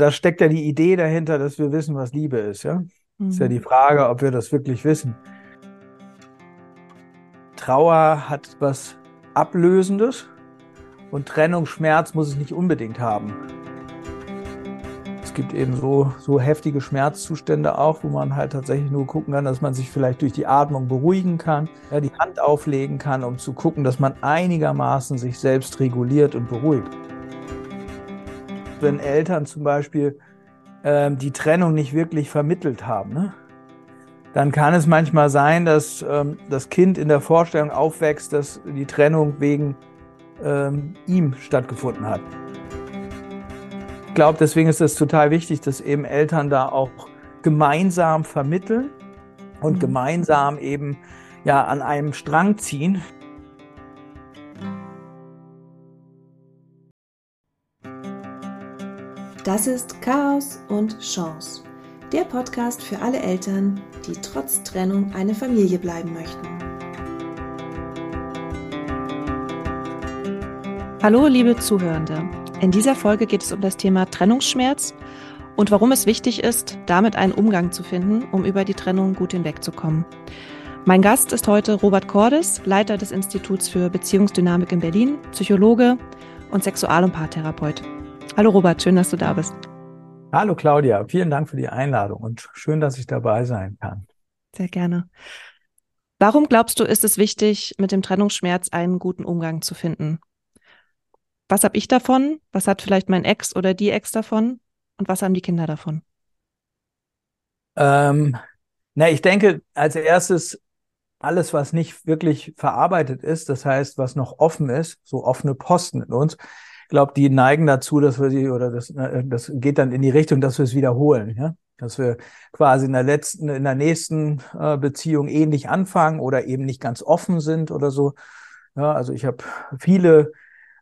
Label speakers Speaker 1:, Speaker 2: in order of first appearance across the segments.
Speaker 1: da steckt ja die Idee dahinter, dass wir wissen, was Liebe ist, ja. Mhm. Ist ja die Frage, ob wir das wirklich wissen. Trauer hat was Ablösendes und Trennung, Schmerz muss es nicht unbedingt haben. Es gibt eben so, so heftige Schmerzzustände auch, wo man halt tatsächlich nur gucken kann, dass man sich vielleicht durch die Atmung beruhigen kann, ja, die Hand auflegen kann, um zu gucken, dass man einigermaßen sich selbst reguliert und beruhigt. Wenn Eltern zum Beispiel ähm, die Trennung nicht wirklich vermittelt haben, ne? dann kann es manchmal sein, dass ähm, das Kind in der Vorstellung aufwächst, dass die Trennung wegen ähm, ihm stattgefunden hat. Ich glaube, deswegen ist es total wichtig, dass eben Eltern da auch gemeinsam vermitteln und mhm. gemeinsam eben ja an einem Strang ziehen.
Speaker 2: Das ist Chaos und Chance, der Podcast für alle Eltern, die trotz Trennung eine Familie bleiben möchten. Hallo, liebe Zuhörende. In dieser Folge geht es um das Thema Trennungsschmerz und warum es wichtig ist, damit einen Umgang zu finden, um über die Trennung gut hinwegzukommen. Mein Gast ist heute Robert Cordes, Leiter des Instituts für Beziehungsdynamik in Berlin, Psychologe und Sexual- und Paartherapeut. Hallo Robert, schön, dass du da bist.
Speaker 1: Hallo Claudia, vielen Dank für die Einladung und schön, dass ich dabei sein kann.
Speaker 2: Sehr gerne. Warum glaubst du, ist es wichtig, mit dem Trennungsschmerz einen guten Umgang zu finden? was habe ich davon? Was hat vielleicht mein Ex oder die Ex davon? Und was haben die Kinder davon?
Speaker 1: Ähm, na, ich denke, als erstes alles, was nicht wirklich verarbeitet ist, das heißt, was noch offen ist, so offene Posten in uns, glaube, die neigen dazu, dass wir sie, oder das, äh, das geht dann in die Richtung, dass wir es wiederholen, ja. Dass wir quasi in der letzten, in der nächsten äh, Beziehung ähnlich anfangen oder eben nicht ganz offen sind oder so. Ja, also ich habe viele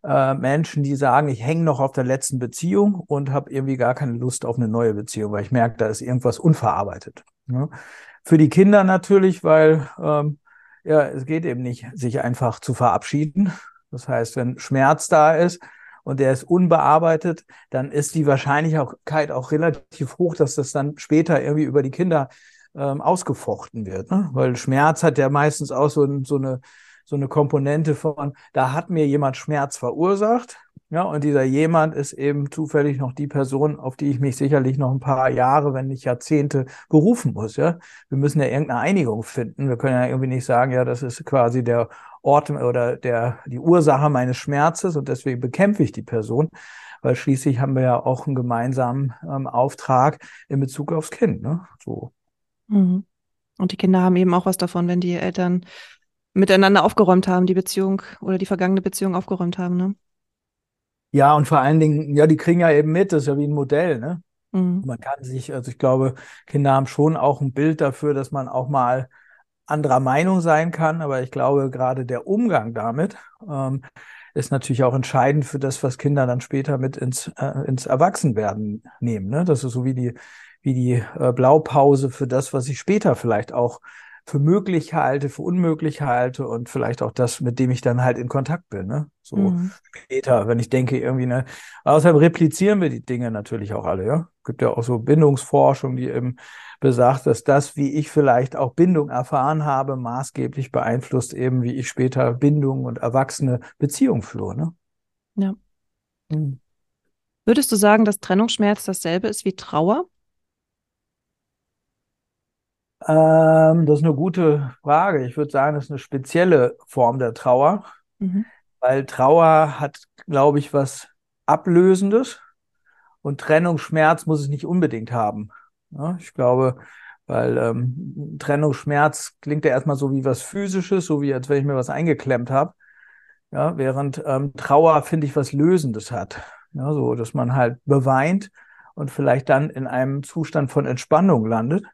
Speaker 1: äh, Menschen, die sagen, ich hänge noch auf der letzten Beziehung und habe irgendwie gar keine Lust auf eine neue Beziehung, weil ich merke, da ist irgendwas unverarbeitet. Ne? Für die Kinder natürlich, weil ähm, ja, es geht eben nicht, sich einfach zu verabschieden. Das heißt, wenn Schmerz da ist und der ist unbearbeitet, dann ist die Wahrscheinlichkeit auch relativ hoch, dass das dann später irgendwie über die Kinder ähm, ausgefochten wird. Ne? Weil Schmerz hat ja meistens auch so, so eine so eine Komponente von, da hat mir jemand Schmerz verursacht. Ja, und dieser jemand ist eben zufällig noch die Person, auf die ich mich sicherlich noch ein paar Jahre, wenn nicht Jahrzehnte berufen muss. Ja, wir müssen ja irgendeine Einigung finden. Wir können ja irgendwie nicht sagen, ja, das ist quasi der Ort oder der, die Ursache meines Schmerzes und deswegen bekämpfe ich die Person, weil schließlich haben wir ja auch einen gemeinsamen ähm, Auftrag in Bezug aufs Kind. Ne? So.
Speaker 2: Mhm. Und die Kinder haben eben auch was davon, wenn die Eltern miteinander aufgeräumt haben, die Beziehung oder die vergangene Beziehung aufgeräumt haben, ne?
Speaker 1: Ja, und vor allen Dingen, ja, die kriegen ja eben mit, das ist ja wie ein Modell, ne? Mhm. Man kann sich, also ich glaube, Kinder haben schon auch ein Bild dafür, dass man auch mal anderer Meinung sein kann, aber ich glaube, gerade der Umgang damit ähm, ist natürlich auch entscheidend für das, was Kinder dann später mit ins, äh, ins Erwachsenwerden nehmen. Ne? Das ist so wie die, wie die äh, Blaupause für das, was ich später vielleicht auch für möglich halte, für unmöglich halte und vielleicht auch das, mit dem ich dann halt in Kontakt bin, ne? So mhm. später, wenn ich denke, irgendwie, ne, außerdem replizieren wir die Dinge natürlich auch alle, ja. Gibt ja auch so Bindungsforschung, die eben besagt, dass das, wie ich vielleicht auch Bindung erfahren habe, maßgeblich beeinflusst eben, wie ich später Bindung und erwachsene Beziehungen führe, ne?
Speaker 2: Ja. Mhm. Würdest du sagen, dass Trennungsschmerz dasselbe ist wie Trauer?
Speaker 1: Ähm, das ist eine gute Frage. Ich würde sagen, das ist eine spezielle Form der Trauer, mhm. weil Trauer hat, glaube ich, was Ablösendes und Trennungsschmerz muss es nicht unbedingt haben. Ja, ich glaube, weil ähm, Trennungsschmerz klingt ja erstmal so wie was Physisches, so wie als wenn ich mir was eingeklemmt habe. Ja, während ähm, Trauer, finde ich, was Lösendes hat. Ja, so, dass man halt beweint und vielleicht dann in einem Zustand von Entspannung landet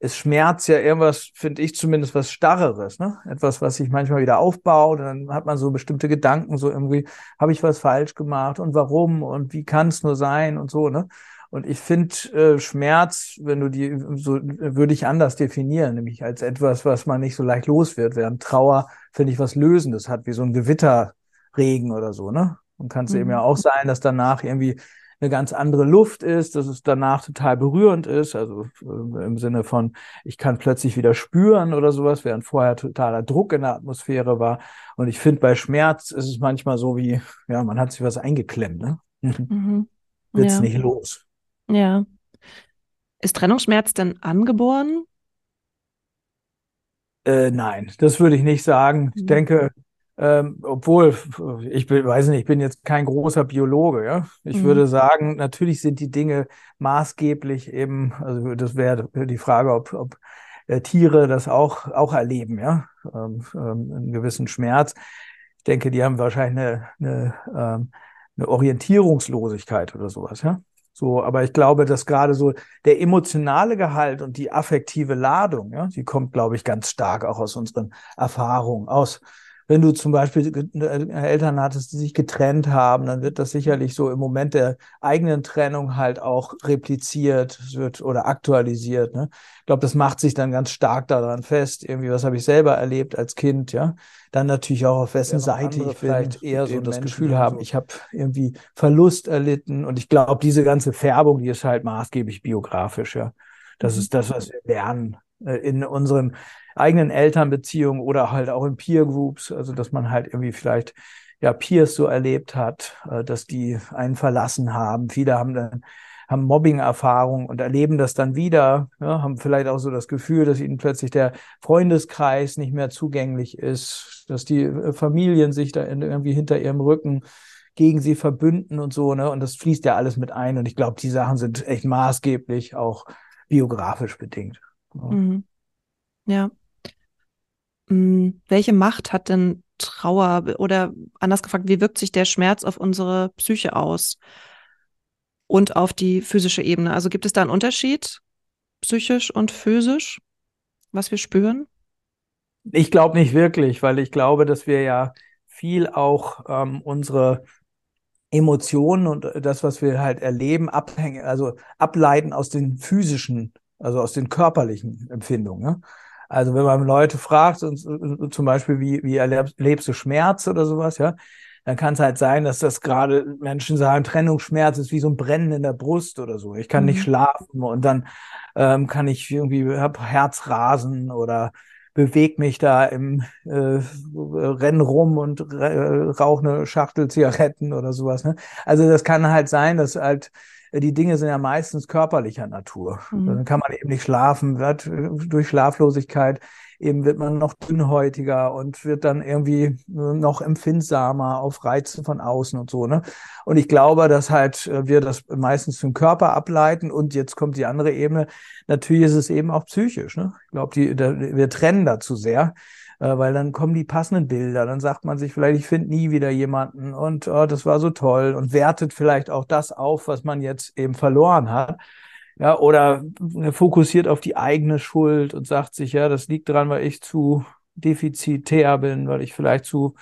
Speaker 1: ist Schmerz ja irgendwas, finde ich zumindest, was Starreres, ne? Etwas, was sich manchmal wieder aufbaut. Dann hat man so bestimmte Gedanken, so irgendwie, habe ich was falsch gemacht und warum und wie kann es nur sein und so, ne? Und ich finde äh, Schmerz, wenn du die, so würde ich anders definieren, nämlich als etwas, was man nicht so leicht los wird, während Trauer, finde ich, was Lösendes hat, wie so ein Gewitterregen oder so, ne? Und kann es mhm. eben ja auch sein, dass danach irgendwie eine ganz andere Luft ist, dass es danach total berührend ist, also äh, im Sinne von, ich kann plötzlich wieder spüren oder sowas, während vorher totaler Druck in der Atmosphäre war. Und ich finde, bei Schmerz ist es manchmal so wie, ja, man hat sich was eingeklemmt, ne? Mhm. Wird's ja. nicht los.
Speaker 2: Ja. Ist Trennungsschmerz denn angeboren?
Speaker 1: Äh, nein, das würde ich nicht sagen. Ich mhm. denke, ähm, obwohl, ich bin, weiß nicht, ich bin jetzt kein großer Biologe, ja. Ich mhm. würde sagen, natürlich sind die Dinge maßgeblich eben, also das wäre die Frage, ob, ob äh, Tiere das auch, auch erleben, ja, ähm, ähm, einen gewissen Schmerz. Ich denke, die haben wahrscheinlich eine, eine, ähm, eine Orientierungslosigkeit oder sowas, ja. So, aber ich glaube, dass gerade so der emotionale Gehalt und die affektive Ladung, ja, die kommt, glaube ich, ganz stark auch aus unseren Erfahrungen, aus wenn du zum Beispiel äh, Eltern hattest, die sich getrennt haben, dann wird das sicherlich so im Moment der eigenen Trennung halt auch repliziert wird oder aktualisiert. Ne? Ich glaube, das macht sich dann ganz stark daran fest. Irgendwie, was habe ich selber erlebt als Kind, ja? Dann natürlich auch auf wessen Seite ich vielleicht eher so das Menschen Gefühl haben, so. ich habe irgendwie Verlust erlitten. Und ich glaube, diese ganze Färbung, die ist halt maßgeblich biografisch, ja. Das mhm. ist das, was wir lernen in unseren eigenen Elternbeziehungen oder halt auch in Peer Groups, also dass man halt irgendwie vielleicht ja Peers so erlebt hat, äh, dass die einen verlassen haben. Viele haben dann haben Mobbing-Erfahrungen und erleben das dann wieder, ja, haben vielleicht auch so das Gefühl, dass ihnen plötzlich der Freundeskreis nicht mehr zugänglich ist, dass die äh, Familien sich da irgendwie hinter ihrem Rücken gegen sie verbünden und so, ne? Und das fließt ja alles mit ein. Und ich glaube, die Sachen sind echt maßgeblich auch biografisch bedingt.
Speaker 2: Ja. Mhm. ja. Hm, welche Macht hat denn Trauer oder anders gefragt, wie wirkt sich der Schmerz auf unsere Psyche aus und auf die physische Ebene? Also gibt es da einen Unterschied psychisch und physisch, was wir spüren?
Speaker 1: Ich glaube nicht wirklich, weil ich glaube, dass wir ja viel auch ähm, unsere Emotionen und das, was wir halt erleben, abhängen, also ableiten aus den physischen, also aus den körperlichen Empfindungen. Ne? Also wenn man Leute fragt, zum Beispiel, wie, wie erlebst du Schmerz oder sowas, ja, dann kann es halt sein, dass das gerade Menschen sagen, Trennungsschmerz ist wie so ein Brennen in der Brust oder so. Ich kann mhm. nicht schlafen und dann ähm, kann ich irgendwie, hab Herzrasen oder bewege mich da im äh, Rennen rum und äh, rauche eine Schachtel Zigaretten oder sowas. Ne? Also das kann halt sein, dass halt die Dinge sind ja meistens körperlicher Natur. Mhm. Dann kann man eben nicht schlafen, wird durch Schlaflosigkeit eben wird man noch dünnhäutiger und wird dann irgendwie noch empfindsamer auf Reize von außen und so. Ne? Und ich glaube, dass halt äh, wir das meistens zum Körper ableiten und jetzt kommt die andere Ebene. Natürlich ist es eben auch psychisch. Ne? Ich glaube, die, wir trennen da zu sehr äh, weil dann kommen die passenden Bilder. Dann sagt man sich vielleicht, ich finde nie wieder jemanden und oh, das war so toll und wertet vielleicht auch das auf, was man jetzt eben verloren hat. Ja, oder fokussiert auf die eigene Schuld und sagt sich, ja, das liegt daran, weil ich zu defizitär bin, weil ich vielleicht zu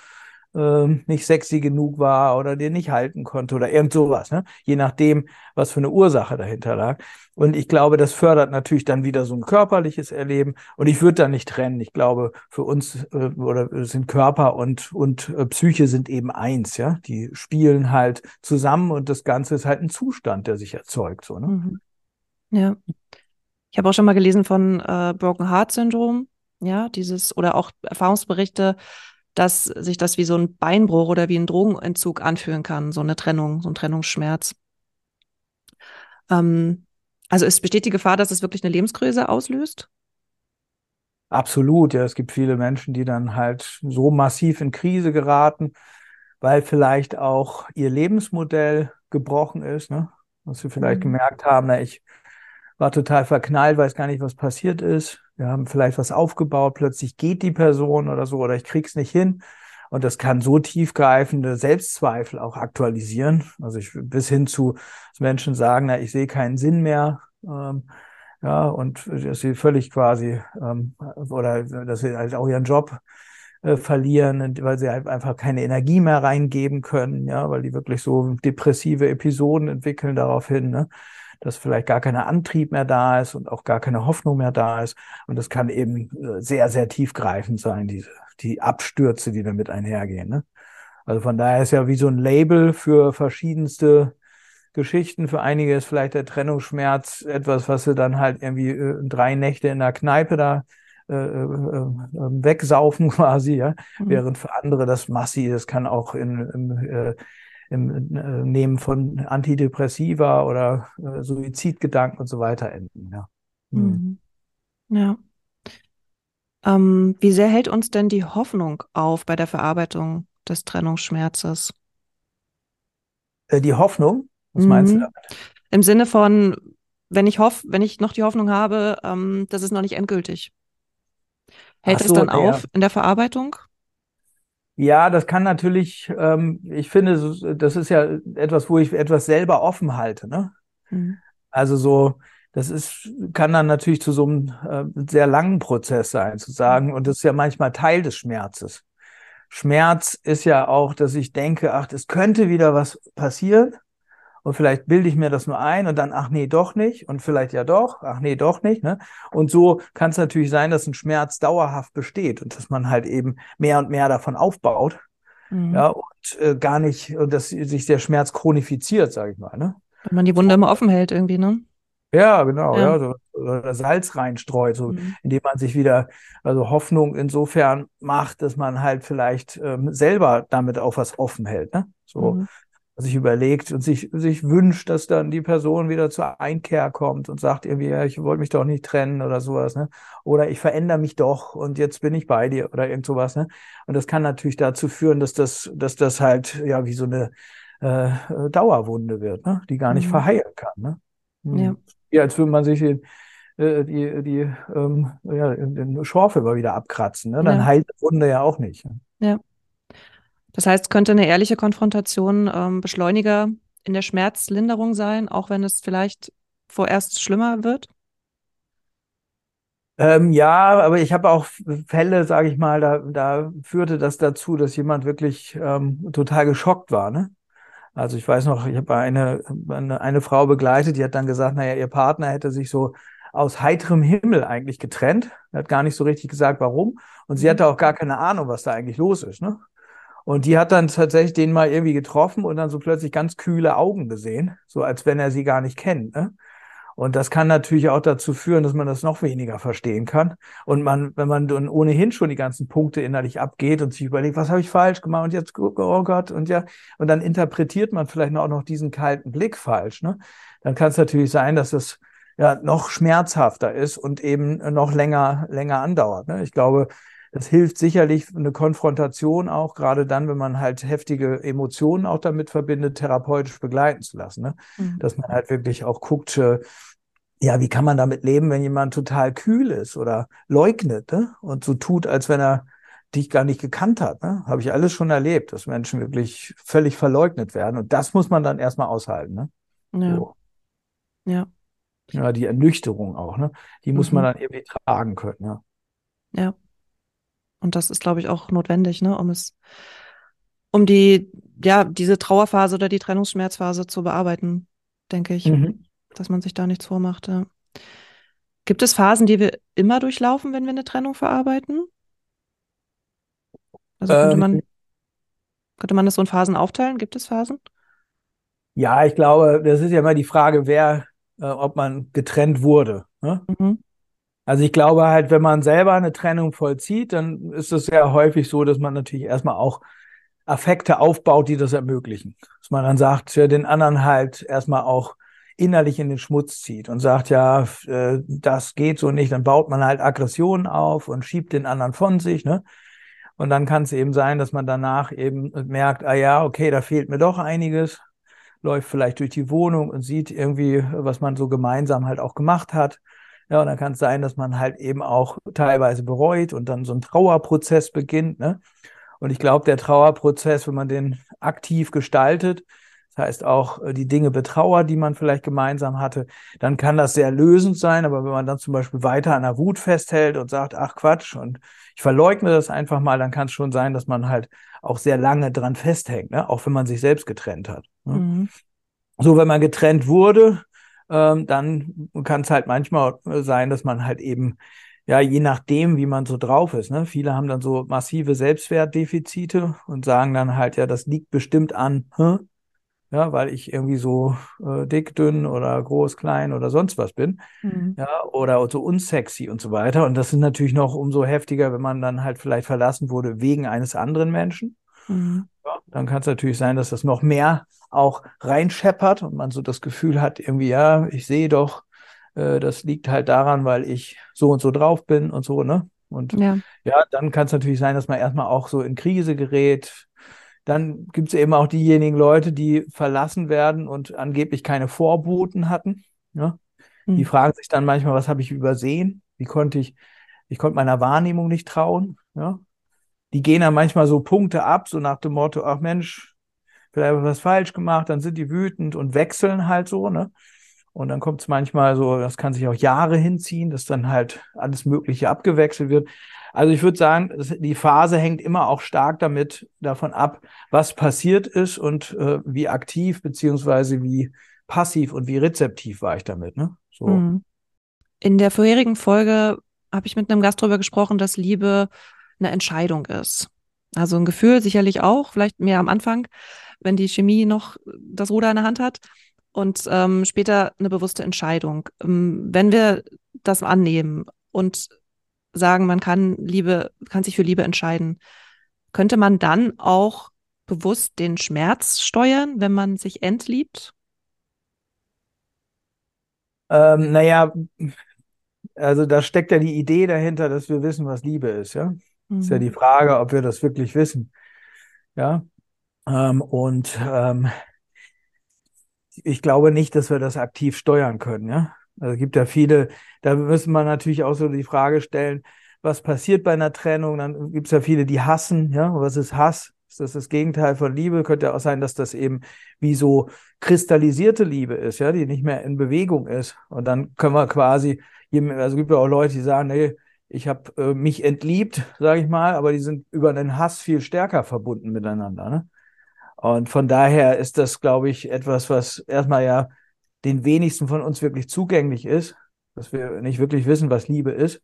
Speaker 1: ähm, nicht sexy genug war oder den nicht halten konnte oder irgend sowas, ne? je nachdem, was für eine Ursache dahinter lag. Und ich glaube, das fördert natürlich dann wieder so ein körperliches Erleben. Und ich würde da nicht trennen. Ich glaube, für uns äh, oder sind Körper und, und äh, Psyche sind eben eins, ja. Die spielen halt zusammen und das Ganze ist halt ein Zustand, der sich erzeugt. So, ne? Mhm.
Speaker 2: Ja. Ich habe auch schon mal gelesen von äh, Broken Heart Syndrom, ja, dieses oder auch Erfahrungsberichte dass sich das wie so ein Beinbruch oder wie ein Drogenentzug anfühlen kann, so eine Trennung, so ein Trennungsschmerz. Ähm, also es besteht die Gefahr, dass es wirklich eine Lebenskrise auslöst?
Speaker 1: Absolut, ja. Es gibt viele Menschen, die dann halt so massiv in Krise geraten, weil vielleicht auch ihr Lebensmodell gebrochen ist, ne? Dass sie vielleicht mhm. gemerkt haben, na, ich war total verknallt, weiß gar nicht, was passiert ist wir haben vielleicht was aufgebaut, plötzlich geht die Person oder so, oder ich krieg's nicht hin. Und das kann so tiefgreifende Selbstzweifel auch aktualisieren. Also ich bis hin zu dass Menschen sagen, na, ich sehe keinen Sinn mehr. Ähm, ja, und dass sie völlig quasi ähm, oder dass sie halt auch ihren Job äh, verlieren, weil sie halt einfach keine Energie mehr reingeben können, ja, weil die wirklich so depressive Episoden entwickeln daraufhin. Ne? Dass vielleicht gar kein Antrieb mehr da ist und auch gar keine Hoffnung mehr da ist. Und das kann eben äh, sehr, sehr tiefgreifend sein, diese, die Abstürze, die damit einhergehen. Ne? Also von daher ist ja wie so ein Label für verschiedenste Geschichten. Für einige ist vielleicht der Trennungsschmerz etwas, was sie dann halt irgendwie äh, drei Nächte in der Kneipe da äh, äh, äh wegsaufen quasi, ja. Mhm. Während für andere das Massi, das kann auch in, äh, im äh, Nehmen von Antidepressiva oder äh, Suizidgedanken und so weiter enden, ja.
Speaker 2: Mhm. mhm. Ja. Ähm, wie sehr hält uns denn die Hoffnung auf bei der Verarbeitung des Trennungsschmerzes?
Speaker 1: Äh, die Hoffnung? Was mhm. meinst du damit?
Speaker 2: Im Sinne von, wenn ich hoffe, wenn ich noch die Hoffnung habe, ähm, das ist noch nicht endgültig. Hält so, es dann auf in der Verarbeitung?
Speaker 1: Ja, das kann natürlich, ähm, ich finde, das ist ja etwas, wo ich etwas selber offen halte. Ne? Mhm. Also so, das ist, kann dann natürlich zu so einem äh, sehr langen Prozess sein, zu sagen, und das ist ja manchmal Teil des Schmerzes. Schmerz ist ja auch, dass ich denke, ach, es könnte wieder was passieren. Und vielleicht bilde ich mir das nur ein und dann, ach nee, doch nicht. Und vielleicht ja doch, ach nee, doch nicht. Ne? Und so kann es natürlich sein, dass ein Schmerz dauerhaft besteht und dass man halt eben mehr und mehr davon aufbaut. Mhm. Ja, und äh, gar nicht, und dass sich der Schmerz chronifiziert, sage ich mal. Ne?
Speaker 2: Wenn man die Wunde immer offen hält, irgendwie, ne?
Speaker 1: Ja, genau, ja, ja so, oder Salz reinstreut, so, mhm. indem man sich wieder, also Hoffnung insofern macht, dass man halt vielleicht ähm, selber damit auch was offen hält, ne? So, mhm. Sich überlegt und sich, sich wünscht, dass dann die Person wieder zur Einkehr kommt und sagt irgendwie, ja, ich wollte mich doch nicht trennen oder sowas, ne? Oder ich verändere mich doch und jetzt bin ich bei dir oder irgend sowas, ne? Und das kann natürlich dazu führen, dass das, dass das halt, ja, wie so eine äh, Dauerwunde wird, ne? Die gar nicht mhm. verheilen kann, ne? Ja. Hm wie als würde man sich den, äh, die, die ähm, ja, den Schorf immer wieder abkratzen. Ne? Dann ja. heilt die Wunde ja auch nicht.
Speaker 2: Ja. Das heißt, könnte eine ehrliche Konfrontation ähm, Beschleuniger in der Schmerzlinderung sein, auch wenn es vielleicht vorerst schlimmer wird?
Speaker 1: Ähm, ja, aber ich habe auch Fälle, sage ich mal, da, da führte das dazu, dass jemand wirklich ähm, total geschockt war. Ne? Also ich weiß noch, ich habe eine, eine, eine Frau begleitet, die hat dann gesagt, naja, ihr Partner hätte sich so aus heiterem Himmel eigentlich getrennt. Er hat gar nicht so richtig gesagt, warum. Und sie hatte auch gar keine Ahnung, was da eigentlich los ist. Ne? Und die hat dann tatsächlich den mal irgendwie getroffen und dann so plötzlich ganz kühle Augen gesehen, so als wenn er sie gar nicht kennt. Ne? Und das kann natürlich auch dazu führen, dass man das noch weniger verstehen kann. Und man, wenn man dann ohnehin schon die ganzen Punkte innerlich abgeht und sich überlegt, was habe ich falsch gemacht und jetzt, oh Gott, und ja, und dann interpretiert man vielleicht auch noch diesen kalten Blick falsch, ne? Dann kann es natürlich sein, dass es ja noch schmerzhafter ist und eben noch länger, länger andauert. Ne? Ich glaube, das hilft sicherlich eine Konfrontation auch, gerade dann, wenn man halt heftige Emotionen auch damit verbindet, therapeutisch begleiten zu lassen. Ne? Mhm. Dass man halt wirklich auch guckt, äh, ja, wie kann man damit leben, wenn jemand total kühl ist oder leugnet ne? und so tut, als wenn er dich gar nicht gekannt hat. Ne? Habe ich alles schon erlebt, dass Menschen wirklich völlig verleugnet werden. Und das muss man dann erstmal aushalten. Ne?
Speaker 2: Ja. So. ja.
Speaker 1: Ja, die Ernüchterung auch, ne? Die muss mhm. man dann irgendwie tragen können, ja.
Speaker 2: Ja. Und das ist, glaube ich, auch notwendig, ne, um es, um die, ja, diese Trauerphase oder die Trennungsschmerzphase zu bearbeiten, denke ich, mhm. dass man sich da nichts vormacht. Ja. Gibt es Phasen, die wir immer durchlaufen, wenn wir eine Trennung verarbeiten? Also könnte ähm, man, könnte man das so in Phasen aufteilen? Gibt es Phasen?
Speaker 1: Ja, ich glaube, das ist ja immer die Frage, wer, äh, ob man getrennt wurde. Ne? Mhm. Also ich glaube halt, wenn man selber eine Trennung vollzieht, dann ist es sehr häufig so, dass man natürlich erstmal auch Affekte aufbaut, die das ermöglichen. Dass man dann sagt, ja, den anderen halt erstmal auch innerlich in den Schmutz zieht und sagt, ja, äh, das geht so nicht, dann baut man halt Aggressionen auf und schiebt den anderen von sich, ne? Und dann kann es eben sein, dass man danach eben merkt, ah ja, okay, da fehlt mir doch einiges, läuft vielleicht durch die Wohnung und sieht irgendwie, was man so gemeinsam halt auch gemacht hat ja, und dann kann es sein, dass man halt eben auch teilweise bereut und dann so ein Trauerprozess beginnt. Ne? Und ich glaube, der Trauerprozess, wenn man den aktiv gestaltet, das heißt auch äh, die Dinge betrauert, die man vielleicht gemeinsam hatte, dann kann das sehr lösend sein. Aber wenn man dann zum Beispiel weiter an der Wut festhält und sagt, ach Quatsch, und ich verleugne das einfach mal, dann kann es schon sein, dass man halt auch sehr lange dran festhängt, ne? auch wenn man sich selbst getrennt hat. Ne? Mhm. So, wenn man getrennt wurde, ähm, dann kann es halt manchmal sein, dass man halt eben, ja, je nachdem, wie man so drauf ist, ne? Viele haben dann so massive Selbstwertdefizite und sagen dann halt, ja, das liegt bestimmt an, hä? ja, weil ich irgendwie so äh, dick, dünn oder groß, klein oder sonst was bin, mhm. ja, oder so unsexy und so weiter. Und das ist natürlich noch umso heftiger, wenn man dann halt vielleicht verlassen wurde wegen eines anderen Menschen. Mhm. Dann kann es natürlich sein, dass das noch mehr auch reinscheppert und man so das Gefühl hat, irgendwie, ja, ich sehe doch, äh, das liegt halt daran, weil ich so und so drauf bin und so, ne? Und ja, ja dann kann es natürlich sein, dass man erstmal auch so in Krise gerät, dann gibt es eben auch diejenigen Leute, die verlassen werden und angeblich keine Vorboten hatten. Ja? Mhm. Die fragen sich dann manchmal, was habe ich übersehen? Wie konnte ich, ich konnte meiner Wahrnehmung nicht trauen. Ja? Die gehen dann manchmal so Punkte ab, so nach dem Motto, ach Mensch, vielleicht habe ich was falsch gemacht, dann sind die wütend und wechseln halt so, ne? Und dann kommt es manchmal so, das kann sich auch Jahre hinziehen, dass dann halt alles Mögliche abgewechselt wird. Also ich würde sagen, die Phase hängt immer auch stark damit davon ab, was passiert ist und äh, wie aktiv beziehungsweise wie passiv und wie rezeptiv war ich damit. Ne? So. Mhm.
Speaker 2: In der vorherigen Folge habe ich mit einem Gast darüber gesprochen, dass Liebe eine Entscheidung ist. Also ein Gefühl sicherlich auch, vielleicht mehr am Anfang, wenn die Chemie noch das Ruder in der Hand hat und ähm, später eine bewusste Entscheidung. Ähm, wenn wir das annehmen und sagen, man kann Liebe, kann sich für Liebe entscheiden. Könnte man dann auch bewusst den Schmerz steuern, wenn man sich entliebt?
Speaker 1: Ähm, naja, also da steckt ja die Idee dahinter, dass wir wissen, was Liebe ist, ja. Mhm. Ist ja die mhm. Frage, ob wir das wirklich wissen. Ja. Ähm, und ähm, ich glaube nicht, dass wir das aktiv steuern können, ja. Also es gibt ja viele, da müssen wir natürlich auch so die Frage stellen, was passiert bei einer Trennung? Dann gibt es ja viele, die hassen, ja. Was ist Hass? Ist das das Gegenteil von Liebe? Könnte ja auch sein, dass das eben wie so kristallisierte Liebe ist, ja, die nicht mehr in Bewegung ist. Und dann können wir quasi, also gibt ja auch Leute, die sagen, nee, ich habe äh, mich entliebt, sage ich mal, aber die sind über den Hass viel stärker verbunden miteinander. Ne? Und von daher ist das, glaube ich, etwas, was erstmal ja den wenigsten von uns wirklich zugänglich ist, dass wir nicht wirklich wissen, was Liebe ist.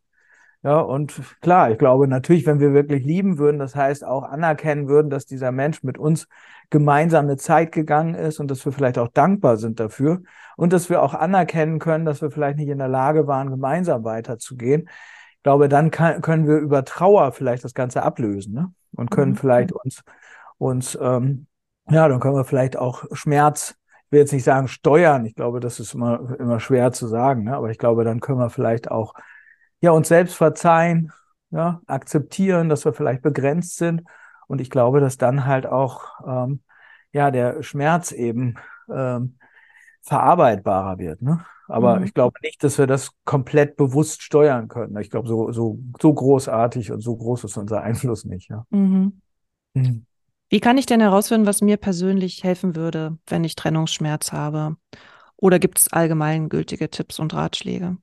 Speaker 1: Ja, und klar, ich glaube natürlich, wenn wir wirklich lieben würden, das heißt auch anerkennen würden, dass dieser Mensch mit uns gemeinsam eine Zeit gegangen ist und dass wir vielleicht auch dankbar sind dafür und dass wir auch anerkennen können, dass wir vielleicht nicht in der Lage waren, gemeinsam weiterzugehen. Ich glaube, dann kann, können wir über Trauer vielleicht das Ganze ablösen ne? und können mhm. vielleicht uns, uns ähm, ja, dann können wir vielleicht auch Schmerz ich will jetzt nicht sagen steuern, ich glaube, das ist immer, immer schwer zu sagen, ne? aber ich glaube, dann können wir vielleicht auch ja, uns selbst verzeihen, ja, akzeptieren, dass wir vielleicht begrenzt sind. Und ich glaube, dass dann halt auch ähm, ja, der Schmerz eben ähm, verarbeitbarer wird. Ne? Aber mhm. ich glaube nicht, dass wir das komplett bewusst steuern können. Ich glaube, so, so, so großartig und so groß ist unser Einfluss nicht. Ja. Mhm.
Speaker 2: Mhm. Wie kann ich denn herausfinden, was mir persönlich helfen würde, wenn ich Trennungsschmerz habe? Oder gibt es allgemeingültige Tipps und Ratschläge?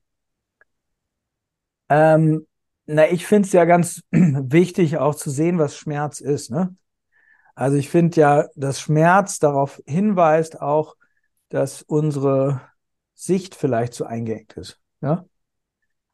Speaker 1: Ähm, na, ich finde es ja ganz wichtig, auch zu sehen, was Schmerz ist. Ne? Also ich finde ja, dass Schmerz darauf hinweist auch, dass unsere Sicht vielleicht zu eingeengt ist. Ja?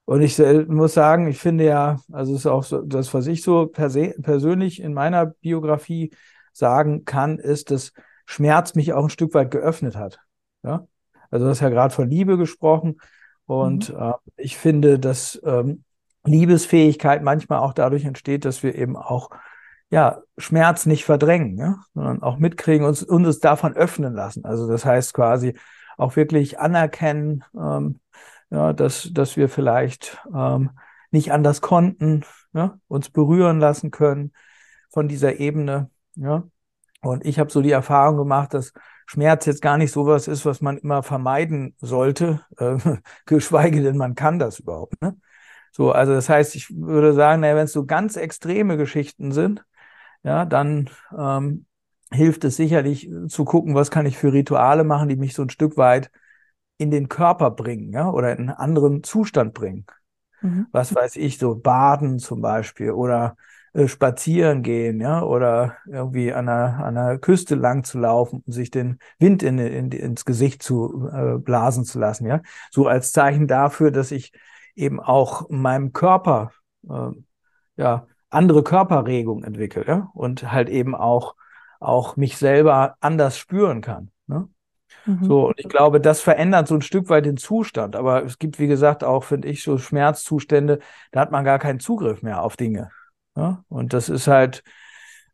Speaker 1: Und ich muss sagen, ich finde ja, also es ist auch so, das, was ich so persönlich in meiner Biografie sagen kann, ist, dass Schmerz mich auch ein Stück weit geöffnet hat. Ja? Also du hast ja gerade von Liebe gesprochen. Und mhm. äh, ich finde, dass ähm, Liebesfähigkeit manchmal auch dadurch entsteht, dass wir eben auch ja, Schmerz nicht verdrängen, ja? sondern auch mitkriegen und uns davon öffnen lassen. Also das heißt quasi auch wirklich anerkennen, ähm, ja, dass, dass wir vielleicht ähm, nicht anders konnten, ja, uns berühren lassen können von dieser Ebene. Ja. Und ich habe so die Erfahrung gemacht, dass Schmerz jetzt gar nicht so was ist, was man immer vermeiden sollte, äh, geschweige denn man kann das überhaupt. Ne? So, also das heißt, ich würde sagen, naja, wenn es so ganz extreme Geschichten sind, ja, dann ähm, hilft es sicherlich zu gucken, was kann ich für Rituale machen, die mich so ein Stück weit in den Körper bringen, ja, oder in einen anderen Zustand bringen. Mhm. Was weiß ich, so Baden zum Beispiel oder äh, spazieren gehen, ja, oder irgendwie an einer, an einer Küste lang zu laufen und sich den Wind in, in, ins Gesicht zu äh, blasen zu lassen, ja. So als Zeichen dafür, dass ich eben auch meinem Körper, äh, ja, andere Körperregung entwickle, ja, und halt eben auch, auch mich selber anders spüren kann. Mhm. So, und ich glaube, das verändert so ein Stück weit den Zustand. Aber es gibt, wie gesagt, auch, finde ich, so Schmerzzustände, da hat man gar keinen Zugriff mehr auf Dinge. Ja? Und das ist halt,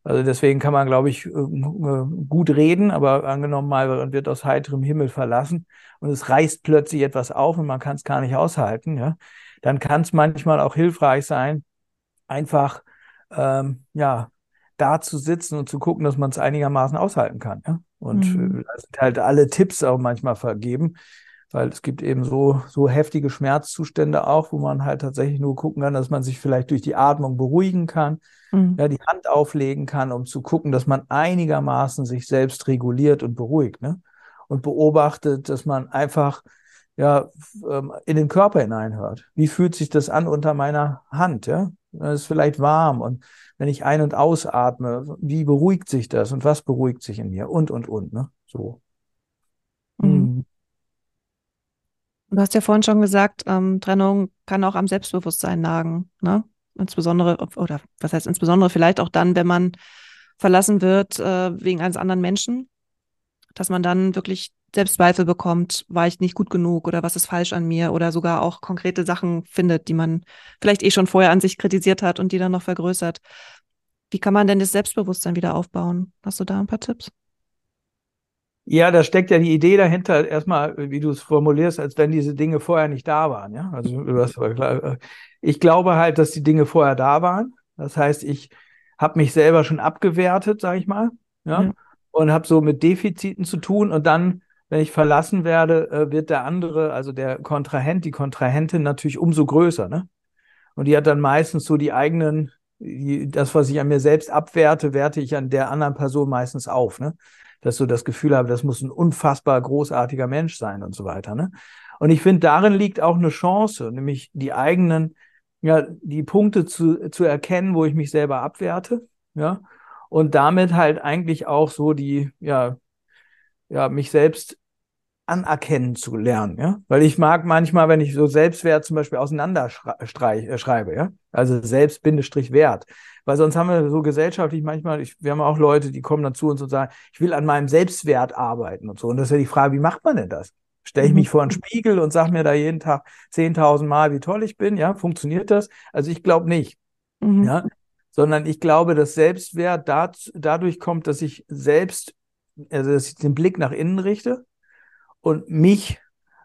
Speaker 1: also deswegen kann man, glaube ich, äh, gut reden, aber angenommen mal, man wird aus heiterem Himmel verlassen und es reißt plötzlich etwas auf und man kann es gar nicht aushalten, ja, dann kann es manchmal auch hilfreich sein, einfach ähm, ja da zu sitzen und zu gucken, dass man es einigermaßen aushalten kann. Ja? Und mhm. Äh, sind halt alle Tipps auch manchmal vergeben, weil es gibt eben so, so heftige Schmerzzustände auch, wo man halt tatsächlich nur gucken kann, dass man sich vielleicht durch die Atmung beruhigen kann, mhm. ja, die Hand auflegen kann, um zu gucken, dass man einigermaßen sich selbst reguliert und beruhigt. Ne? Und beobachtet, dass man einfach ja, ähm, in den Körper hineinhört. Wie fühlt sich das an unter meiner Hand? Ja? Es ist vielleicht warm und wenn ich ein- und ausatme, wie beruhigt sich das und was beruhigt sich in mir und, und, und, ne? So.
Speaker 2: Mhm. Hm. Du hast ja vorhin schon gesagt, ähm, Trennung kann auch am Selbstbewusstsein nagen, ne? Insbesondere, oder was heißt insbesondere vielleicht auch dann, wenn man verlassen wird äh, wegen eines anderen Menschen, dass man dann wirklich Selbstzweifel bekommt, war ich nicht gut genug oder was ist falsch an mir oder sogar auch konkrete Sachen findet, die man vielleicht eh schon vorher an sich kritisiert hat und die dann noch vergrößert. Wie kann man denn das Selbstbewusstsein wieder aufbauen? Hast du da ein paar Tipps?
Speaker 1: Ja, da steckt ja die Idee dahinter, erstmal, wie du es formulierst, als wenn diese Dinge vorher nicht da waren. Ja, also äh, ich glaube halt, dass die Dinge vorher da waren. Das heißt, ich habe mich selber schon abgewertet, sage ich mal, ja, ja. Und habe so mit Defiziten zu tun und dann wenn ich verlassen werde, äh, wird der andere, also der Kontrahent, die Kontrahentin natürlich umso größer, ne? Und die hat dann meistens so die eigenen, die, das, was ich an mir selbst abwerte, werte ich an der anderen Person meistens auf, ne? Dass so das Gefühl habe, das muss ein unfassbar großartiger Mensch sein und so weiter, ne? Und ich finde, darin liegt auch eine Chance, nämlich die eigenen, ja, die Punkte zu, zu erkennen, wo ich mich selber abwerte, ja, und damit halt eigentlich auch so die, ja, ja, mich selbst anerkennen zu lernen, ja. Weil ich mag manchmal, wenn ich so Selbstwert zum Beispiel auseinanderschreibe, äh, ja. Also Selbst-Wert. Weil sonst haben wir so gesellschaftlich manchmal, ich, wir haben auch Leute, die kommen dann zu uns und sagen, ich will an meinem Selbstwert arbeiten und so. Und das ist ja die Frage, wie macht man denn das? Stelle ich mich mhm. vor einen Spiegel und sage mir da jeden Tag 10.000 Mal, wie toll ich bin, ja? Funktioniert das? Also ich glaube nicht, mhm. ja. Sondern ich glaube, dass Selbstwert dadurch kommt, dass ich selbst, also dass ich den Blick nach innen richte, und mich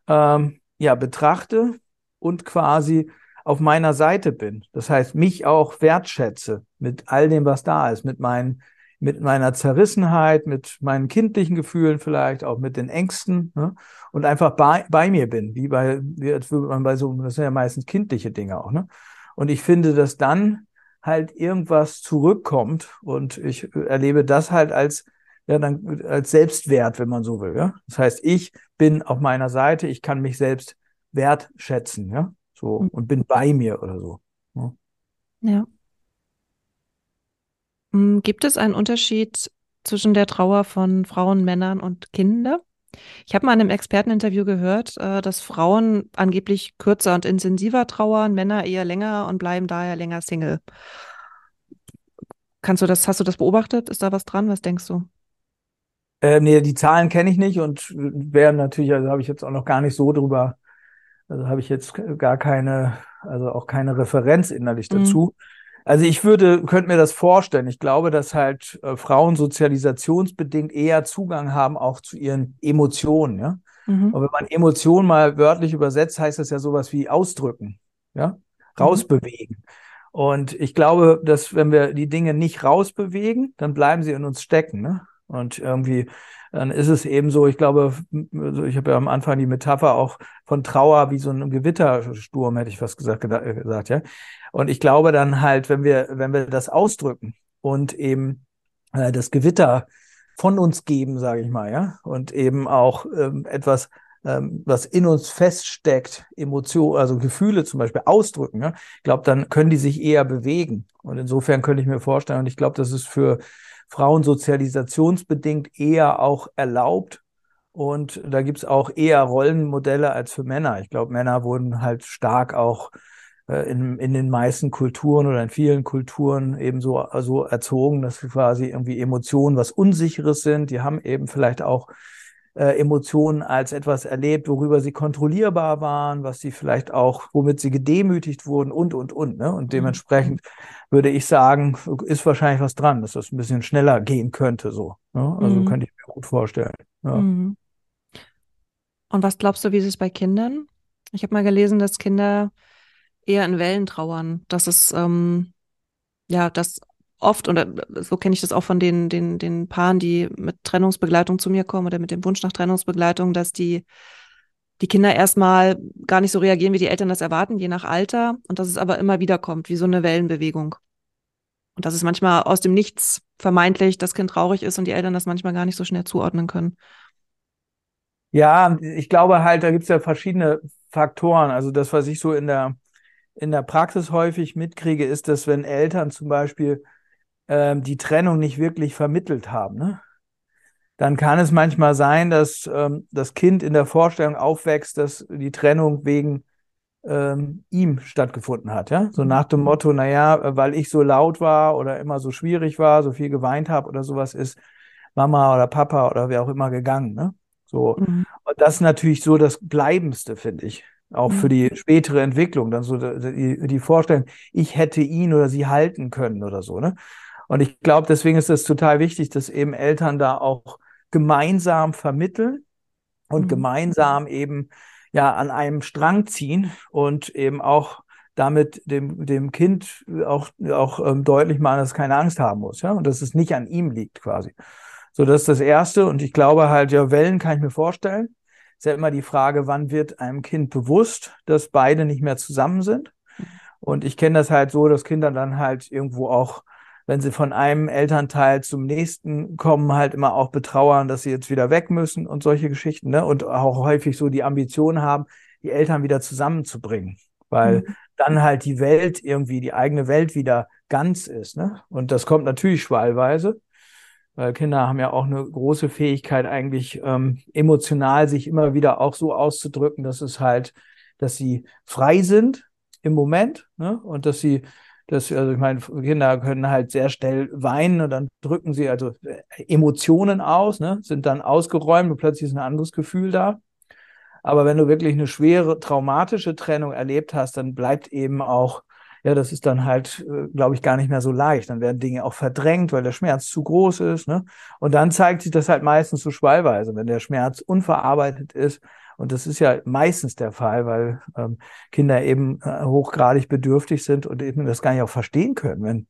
Speaker 1: ähm, ja betrachte und quasi auf meiner Seite bin. Das heißt, mich auch wertschätze mit all dem, was da ist, mit meinen mit meiner Zerrissenheit, mit meinen kindlichen Gefühlen vielleicht, auch mit den Ängsten ne? und einfach bei, bei mir bin, wie bei, wie man bei so, das sind ja meistens kindliche Dinge auch, ne? Und ich finde, dass dann halt irgendwas zurückkommt und ich erlebe das halt als ja, dann als Selbstwert, wenn man so will. Ja? Das heißt, ich bin auf meiner Seite, ich kann mich selbst wertschätzen, ja, so mhm. und bin bei mir oder so. Ja.
Speaker 2: ja. Hm, gibt es einen Unterschied zwischen der Trauer von Frauen, Männern und Kindern? Ich habe mal in einem Experteninterview gehört, äh, dass Frauen angeblich kürzer und intensiver trauern, Männer eher länger und bleiben daher länger Single. Kannst du das, hast du das beobachtet? Ist da was dran? Was denkst du?
Speaker 1: Äh, nee, die Zahlen kenne ich nicht und werden natürlich, also habe ich jetzt auch noch gar nicht so drüber, also habe ich jetzt gar keine, also auch keine Referenz innerlich mhm. dazu. Mhm. Also ich würde, könnte mir das vorstellen. Ich glaube, dass halt äh, Frauen sozialisationsbedingt eher Zugang haben auch zu ihren Emotionen, ja. Mhm. Und wenn man Emotionen mal wörtlich übersetzt, heißt das ja sowas wie ausdrücken, ja, mhm. rausbewegen. Mhm. Und ich glaube, dass wenn wir die Dinge nicht rausbewegen, dann bleiben sie in uns stecken, ne? Und irgendwie, dann ist es eben so, ich glaube, also ich habe ja am Anfang die Metapher auch von Trauer wie so ein Gewittersturm, hätte ich fast gesagt, gesagt, ja. Und ich glaube dann halt, wenn wir, wenn wir das ausdrücken und eben äh, das Gewitter von uns geben, sage ich mal, ja, und eben auch ähm, etwas ähm, was in uns feststeckt, Emotionen, also Gefühle zum Beispiel ausdrücken, ja, ich glaube, dann können die sich eher bewegen. Und insofern könnte ich mir vorstellen, und ich glaube, das ist für Frauen sozialisationsbedingt eher auch erlaubt. Und da gibt es auch eher Rollenmodelle als für Männer. Ich glaube, Männer wurden halt stark auch äh, in, in den meisten Kulturen oder in vielen Kulturen eben so, so erzogen, dass quasi irgendwie Emotionen was Unsicheres sind. Die haben eben vielleicht auch äh, Emotionen als etwas erlebt, worüber sie kontrollierbar waren, was sie vielleicht auch, womit sie gedemütigt wurden und, und, und. Ne? Und mhm. dementsprechend würde ich sagen, ist wahrscheinlich was dran, dass das ein bisschen schneller gehen könnte, so. Ne? Also mhm. könnte ich mir gut vorstellen. Ja. Mhm.
Speaker 2: Und was glaubst du, wie ist es bei Kindern? Ich habe mal gelesen, dass Kinder eher in Wellen trauern, dass es ähm, ja, dass oft, und so kenne ich das auch von den, den, den Paaren, die mit Trennungsbegleitung zu mir kommen oder mit dem Wunsch nach Trennungsbegleitung, dass die, die Kinder erstmal gar nicht so reagieren, wie die Eltern das erwarten, je nach Alter, und dass es aber immer wieder kommt, wie so eine Wellenbewegung. Und dass es manchmal aus dem Nichts vermeintlich das Kind traurig ist und die Eltern das manchmal gar nicht so schnell zuordnen können.
Speaker 1: Ja, ich glaube halt, da gibt es ja verschiedene Faktoren. Also das, was ich so in der, in der Praxis häufig mitkriege, ist, dass wenn Eltern zum Beispiel ähm, die Trennung nicht wirklich vermittelt haben, ne? dann kann es manchmal sein, dass ähm, das Kind in der Vorstellung aufwächst, dass die Trennung wegen ähm, ihm stattgefunden hat. Ja? So nach dem Motto, naja, weil ich so laut war oder immer so schwierig war, so viel geweint habe oder sowas, ist Mama oder Papa oder wer auch immer gegangen. Ne? So. Mhm. Und das ist natürlich so das Bleibendste, finde ich. Auch mhm. für die spätere Entwicklung. Dann so die, die Vorstellung, ich hätte ihn oder sie halten können oder so. Ne? Und ich glaube, deswegen ist es total wichtig, dass eben Eltern da auch gemeinsam vermitteln und mhm. gemeinsam eben ja an einem Strang ziehen und eben auch damit dem, dem Kind auch, auch ähm, deutlich machen, dass es keine Angst haben muss, ja, und dass es nicht an ihm liegt quasi. So, das ist das Erste. Und ich glaube halt, ja, Wellen kann ich mir vorstellen. Ist ja immer die Frage, wann wird einem Kind bewusst, dass beide nicht mehr zusammen sind? Mhm. Und ich kenne das halt so, dass Kinder dann halt irgendwo auch wenn sie von einem Elternteil zum nächsten kommen, halt immer auch betrauern, dass sie jetzt wieder weg müssen und solche Geschichten, ne? Und auch häufig so die Ambition haben, die Eltern wieder zusammenzubringen, weil mhm. dann halt die Welt irgendwie, die eigene Welt wieder ganz ist, ne? Und das kommt natürlich schwallweise, weil Kinder haben ja auch eine große Fähigkeit, eigentlich ähm, emotional sich immer wieder auch so auszudrücken, dass es halt, dass sie frei sind im Moment, ne? Und dass sie das, also ich meine, Kinder können halt sehr schnell weinen und dann drücken sie also äh, Emotionen aus, ne, sind dann ausgeräumt und plötzlich ist ein anderes Gefühl da. Aber wenn du wirklich eine schwere traumatische Trennung erlebt hast, dann bleibt eben auch, ja, das ist dann halt, äh, glaube ich, gar nicht mehr so leicht. Dann werden Dinge auch verdrängt, weil der Schmerz zu groß ist. Ne? Und dann zeigt sich das halt meistens so schwallweise, wenn der Schmerz unverarbeitet ist und das ist ja meistens der Fall, weil ähm, Kinder eben äh, hochgradig bedürftig sind und eben das gar nicht auch verstehen können, wenn,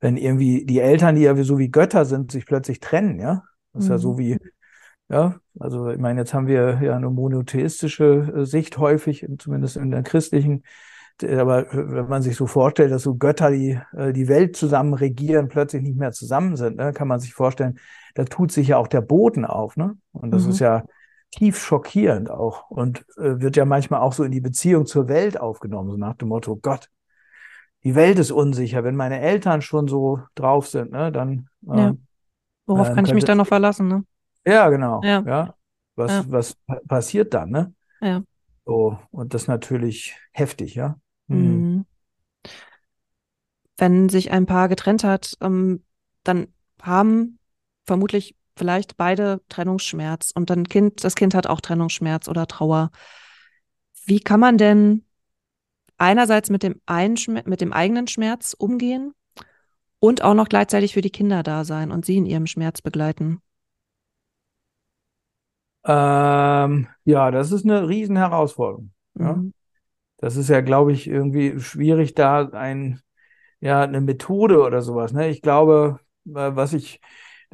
Speaker 1: wenn irgendwie die Eltern, die ja so wie Götter sind, sich plötzlich trennen, ja. Das ist mhm. ja so mhm. wie, ja, also ich meine, jetzt haben wir ja eine monotheistische äh, Sicht häufig, zumindest in der christlichen. Aber wenn man sich so vorstellt, dass so Götter, die äh, die Welt zusammen regieren, plötzlich nicht mehr zusammen sind, ne, kann man sich vorstellen, da tut sich ja auch der Boden auf, ne? Und das mhm. ist ja tief schockierend auch und äh, wird ja manchmal auch so in die Beziehung zur Welt aufgenommen, so nach dem Motto, Gott, die Welt ist unsicher. Wenn meine Eltern schon so drauf sind, ne, dann.
Speaker 2: Ja. Ähm, Worauf äh, kann ich mich dann noch verlassen, ne?
Speaker 1: Ja, genau. Ja. ja. Was, ja. was passiert dann, ne? Ja. So, und das natürlich heftig, ja. Mhm. Mhm.
Speaker 2: Wenn sich ein Paar getrennt hat, ähm, dann haben vermutlich vielleicht beide Trennungsschmerz und dann Kind, das Kind hat auch Trennungsschmerz oder Trauer. Wie kann man denn einerseits mit dem, einen, mit dem eigenen Schmerz umgehen und auch noch gleichzeitig für die Kinder da sein und sie in ihrem Schmerz begleiten?
Speaker 1: Ähm, ja, das ist eine Riesenherausforderung. Ja. Mhm. Das ist ja, glaube ich, irgendwie schwierig, da ein, ja, eine Methode oder sowas. Ne? Ich glaube, was ich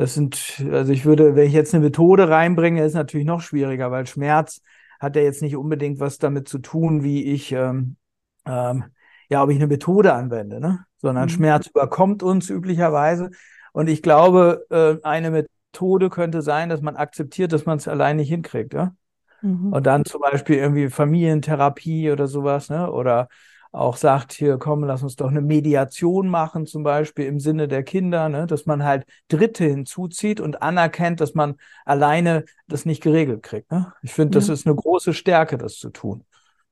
Speaker 1: das sind, also ich würde, wenn ich jetzt eine Methode reinbringe, ist natürlich noch schwieriger, weil Schmerz hat ja jetzt nicht unbedingt was damit zu tun, wie ich, ähm, ähm, ja, ob ich eine Methode anwende, ne? Sondern mhm. Schmerz überkommt uns üblicherweise. Und ich glaube, äh, eine Methode könnte sein, dass man akzeptiert, dass man es allein nicht hinkriegt, ja? Mhm. Und dann zum Beispiel irgendwie Familientherapie oder sowas, ne? Oder auch sagt, hier komm, lass uns doch eine Mediation machen, zum Beispiel im Sinne der Kinder, ne? dass man halt Dritte hinzuzieht und anerkennt, dass man alleine das nicht geregelt kriegt. Ne? Ich finde, das ist eine große Stärke, das zu tun.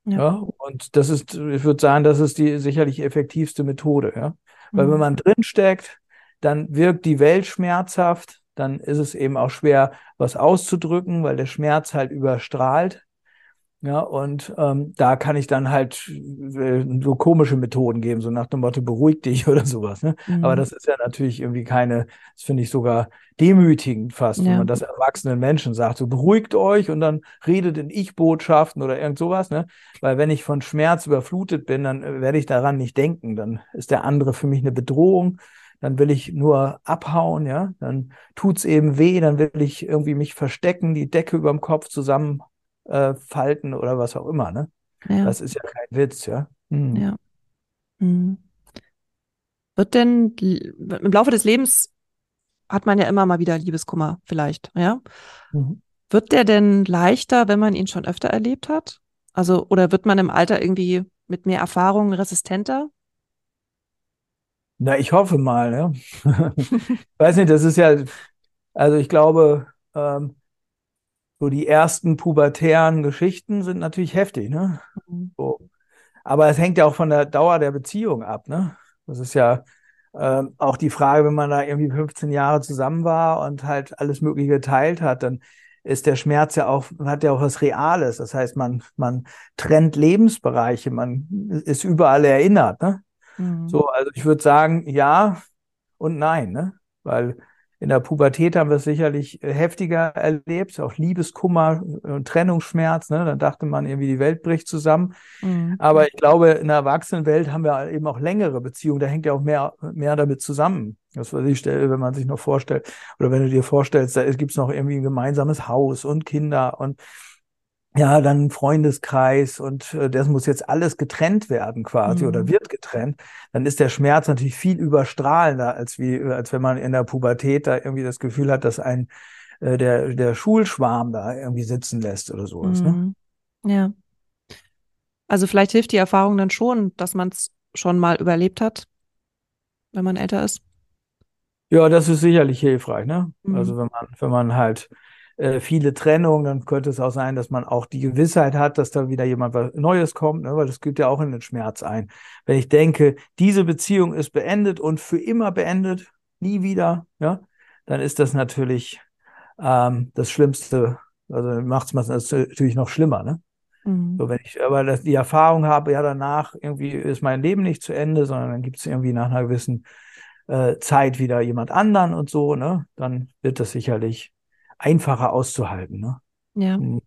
Speaker 1: Ja. ja. Und das ist, ich würde sagen, das ist die sicherlich effektivste Methode, ja. Weil mhm. wenn man drinsteckt, dann wirkt die Welt schmerzhaft, dann ist es eben auch schwer, was auszudrücken, weil der Schmerz halt überstrahlt. Ja, und ähm, da kann ich dann halt äh, so komische Methoden geben, so nach dem Motto, beruhig dich oder sowas. Ne? Mhm. Aber das ist ja natürlich irgendwie keine, das finde ich sogar demütigend fast, ja. wenn man das erwachsenen Menschen sagt, so beruhigt euch und dann redet in Ich-Botschaften oder irgend sowas. Ne? Weil wenn ich von Schmerz überflutet bin, dann äh, werde ich daran nicht denken. Dann ist der andere für mich eine Bedrohung dann will ich nur abhauen, ja, dann tut's eben weh, dann will ich irgendwie mich verstecken, die Decke über dem Kopf zusammen äh, falten oder was auch immer. Ne? Ja. Das ist ja kein Witz, ja.
Speaker 2: Hm. Ja. Hm. Wird denn im Laufe des Lebens hat man ja immer mal wieder Liebeskummer, vielleicht, ja? Mhm. Wird der denn leichter, wenn man ihn schon öfter erlebt hat? Also, oder wird man im Alter irgendwie mit mehr Erfahrung resistenter?
Speaker 1: Na, ich hoffe mal, ja. Weiß nicht, das ist ja, also ich glaube, ähm, so die ersten pubertären Geschichten sind natürlich heftig, ne? Mhm. So. Aber es hängt ja auch von der Dauer der Beziehung ab, ne? Das ist ja ähm, auch die Frage, wenn man da irgendwie 15 Jahre zusammen war und halt alles Mögliche geteilt hat, dann ist der Schmerz ja auch, hat ja auch was Reales. Das heißt, man, man trennt Lebensbereiche, man ist überall erinnert, ne? Mhm. So, also ich würde sagen, ja und nein, ne? Weil in der Pubertät haben wir es sicherlich äh, heftiger erlebt, auch Liebeskummer und Trennungsschmerz. Ne? Dann dachte man irgendwie, die Welt bricht zusammen. Mhm. Aber ich glaube, in der Erwachsenenwelt haben wir eben auch längere Beziehungen. Da hängt ja auch mehr, mehr damit zusammen. Das, was ich stelle, wenn man sich noch vorstellt, oder wenn du dir vorstellst, da gibt es noch irgendwie ein gemeinsames Haus und Kinder und ja, dann Freundeskreis und äh, das muss jetzt alles getrennt werden quasi mhm. oder wird getrennt, dann ist der Schmerz natürlich viel überstrahlender, als wie, als wenn man in der Pubertät da irgendwie das Gefühl hat, dass ein äh, der, der Schulschwarm da irgendwie sitzen lässt oder sowas. Ne? Mhm.
Speaker 2: Ne? Ja. Also vielleicht hilft die Erfahrung dann schon, dass man es schon mal überlebt hat, wenn man älter ist.
Speaker 1: Ja, das ist sicherlich hilfreich, ne? Mhm. Also wenn man, wenn man halt äh, viele Trennungen, dann könnte es auch sein, dass man auch die Gewissheit hat, dass da wieder jemand was Neues kommt, ne? weil das gibt ja auch in den Schmerz ein. Wenn ich denke, diese Beziehung ist beendet und für immer beendet, nie wieder, ja, dann ist das natürlich ähm, das Schlimmste. Also macht es natürlich noch schlimmer, ne? Mhm. So, wenn ich aber das, die Erfahrung habe, ja, danach irgendwie ist mein Leben nicht zu Ende, sondern dann gibt es irgendwie nach einer gewissen äh, Zeit wieder jemand anderen und so, ne? Dann wird das sicherlich einfacher auszuhalten. Ne?
Speaker 2: Ja. Mhm.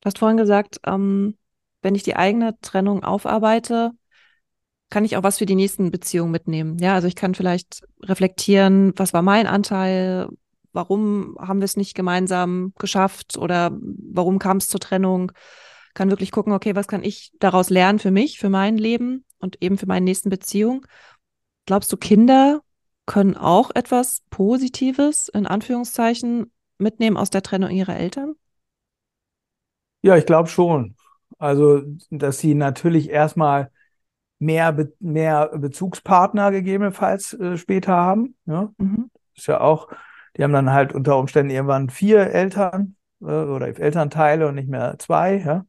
Speaker 2: Du hast vorhin gesagt, ähm, wenn ich die eigene Trennung aufarbeite, kann ich auch was für die nächsten Beziehungen mitnehmen. Ja, also ich kann vielleicht reflektieren, was war mein Anteil, warum haben wir es nicht gemeinsam geschafft oder warum kam es zur Trennung. Kann wirklich gucken, okay, was kann ich daraus lernen für mich, für mein Leben und eben für meine nächsten Beziehungen. Glaubst du, Kinder können auch etwas Positives in Anführungszeichen mitnehmen aus der Trennung ihrer Eltern?
Speaker 1: Ja, ich glaube schon. Also, dass sie natürlich erstmal mehr, Be mehr Bezugspartner gegebenenfalls äh, später haben. Ja? Mhm. Ist ja auch, die haben dann halt unter Umständen irgendwann vier Eltern äh, oder Elternteile und nicht mehr zwei. Ja?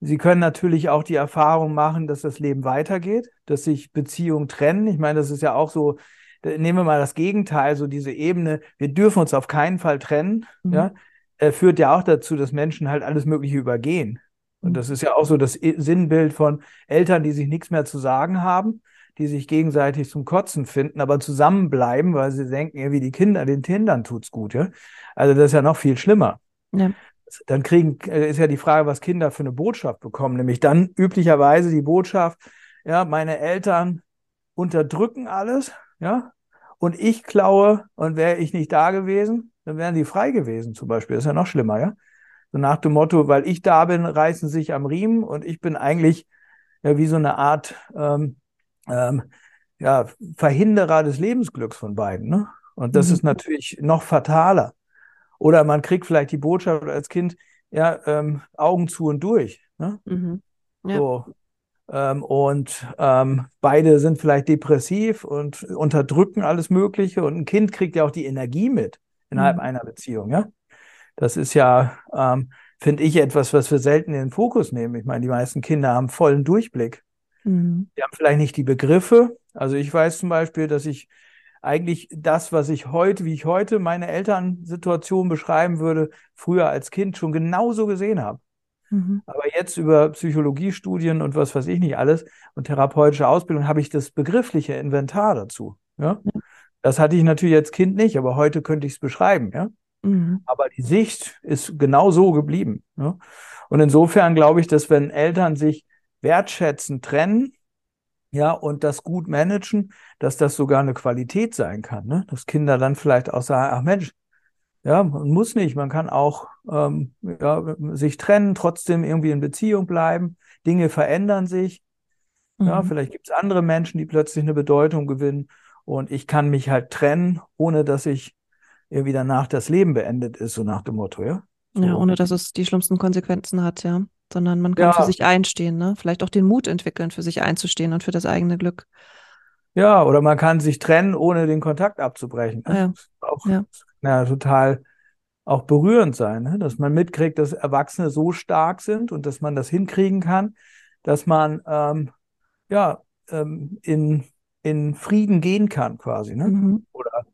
Speaker 1: Sie können natürlich auch die Erfahrung machen, dass das Leben weitergeht, dass sich Beziehungen trennen. Ich meine, das ist ja auch so nehmen wir mal das Gegenteil, so diese Ebene, wir dürfen uns auf keinen Fall trennen, mhm. ja, äh, führt ja auch dazu, dass Menschen halt alles Mögliche übergehen. Und mhm. das ist ja auch so das Sinnbild von Eltern, die sich nichts mehr zu sagen haben, die sich gegenseitig zum Kotzen finden, aber zusammenbleiben, weil sie denken, ja, wie die Kinder, den Kindern tut's gut, ja. Also das ist ja noch viel schlimmer. Ja. Dann kriegen, äh, ist ja die Frage, was Kinder für eine Botschaft bekommen, nämlich dann üblicherweise die Botschaft, ja, meine Eltern unterdrücken alles, ja, und ich klaue und wäre ich nicht da gewesen, dann wären die frei gewesen zum Beispiel. Das ist ja noch schlimmer, ja. So nach dem Motto, weil ich da bin, reißen sich am Riemen und ich bin eigentlich ja wie so eine Art ähm, ähm, ja, Verhinderer des Lebensglücks von beiden. Ne? Und das mhm. ist natürlich noch fataler. Oder man kriegt vielleicht die Botschaft als Kind, ja, ähm, Augen zu und durch. Ne? Mhm. Ja. So, ähm, und ähm, beide sind vielleicht depressiv und unterdrücken alles Mögliche. Und ein Kind kriegt ja auch die Energie mit innerhalb mhm. einer Beziehung. Ja, das ist ja, ähm, finde ich, etwas, was wir selten in den Fokus nehmen. Ich meine, die meisten Kinder haben vollen Durchblick. Mhm. Die haben vielleicht nicht die Begriffe. Also ich weiß zum Beispiel, dass ich eigentlich das, was ich heute, wie ich heute meine Elternsituation beschreiben würde, früher als Kind schon genauso gesehen habe. Mhm. Aber jetzt über Psychologiestudien und was weiß ich nicht alles und therapeutische Ausbildung habe ich das begriffliche Inventar dazu. Ja? ja. Das hatte ich natürlich als Kind nicht, aber heute könnte ich es beschreiben. Ja? Mhm. Aber die Sicht ist genau so geblieben. Ja? Und insofern glaube ich, dass wenn Eltern sich wertschätzen, trennen, ja, und das gut managen, dass das sogar eine Qualität sein kann, ne? Dass Kinder dann vielleicht auch sagen, ach Mensch, ja, man muss nicht, man kann auch ähm, ja, sich trennen, trotzdem irgendwie in Beziehung bleiben. Dinge verändern sich. Mhm. Ja, vielleicht gibt es andere Menschen, die plötzlich eine Bedeutung gewinnen. Und ich kann mich halt trennen, ohne dass ich irgendwie danach das Leben beendet ist, so nach dem Motto, ja.
Speaker 2: So. Ja, ohne dass es die schlimmsten Konsequenzen hat, ja. Sondern man kann ja. für sich einstehen, ne? Vielleicht auch den Mut entwickeln, für sich einzustehen und für das eigene Glück.
Speaker 1: Ja, oder man kann sich trennen, ohne den Kontakt abzubrechen. Ne? Ja. Auch ja. ja. total auch berührend sein, ne? dass man mitkriegt, dass Erwachsene so stark sind und dass man das hinkriegen kann, dass man ähm, ja ähm, in, in Frieden gehen kann, quasi. Ne? Mhm. Oder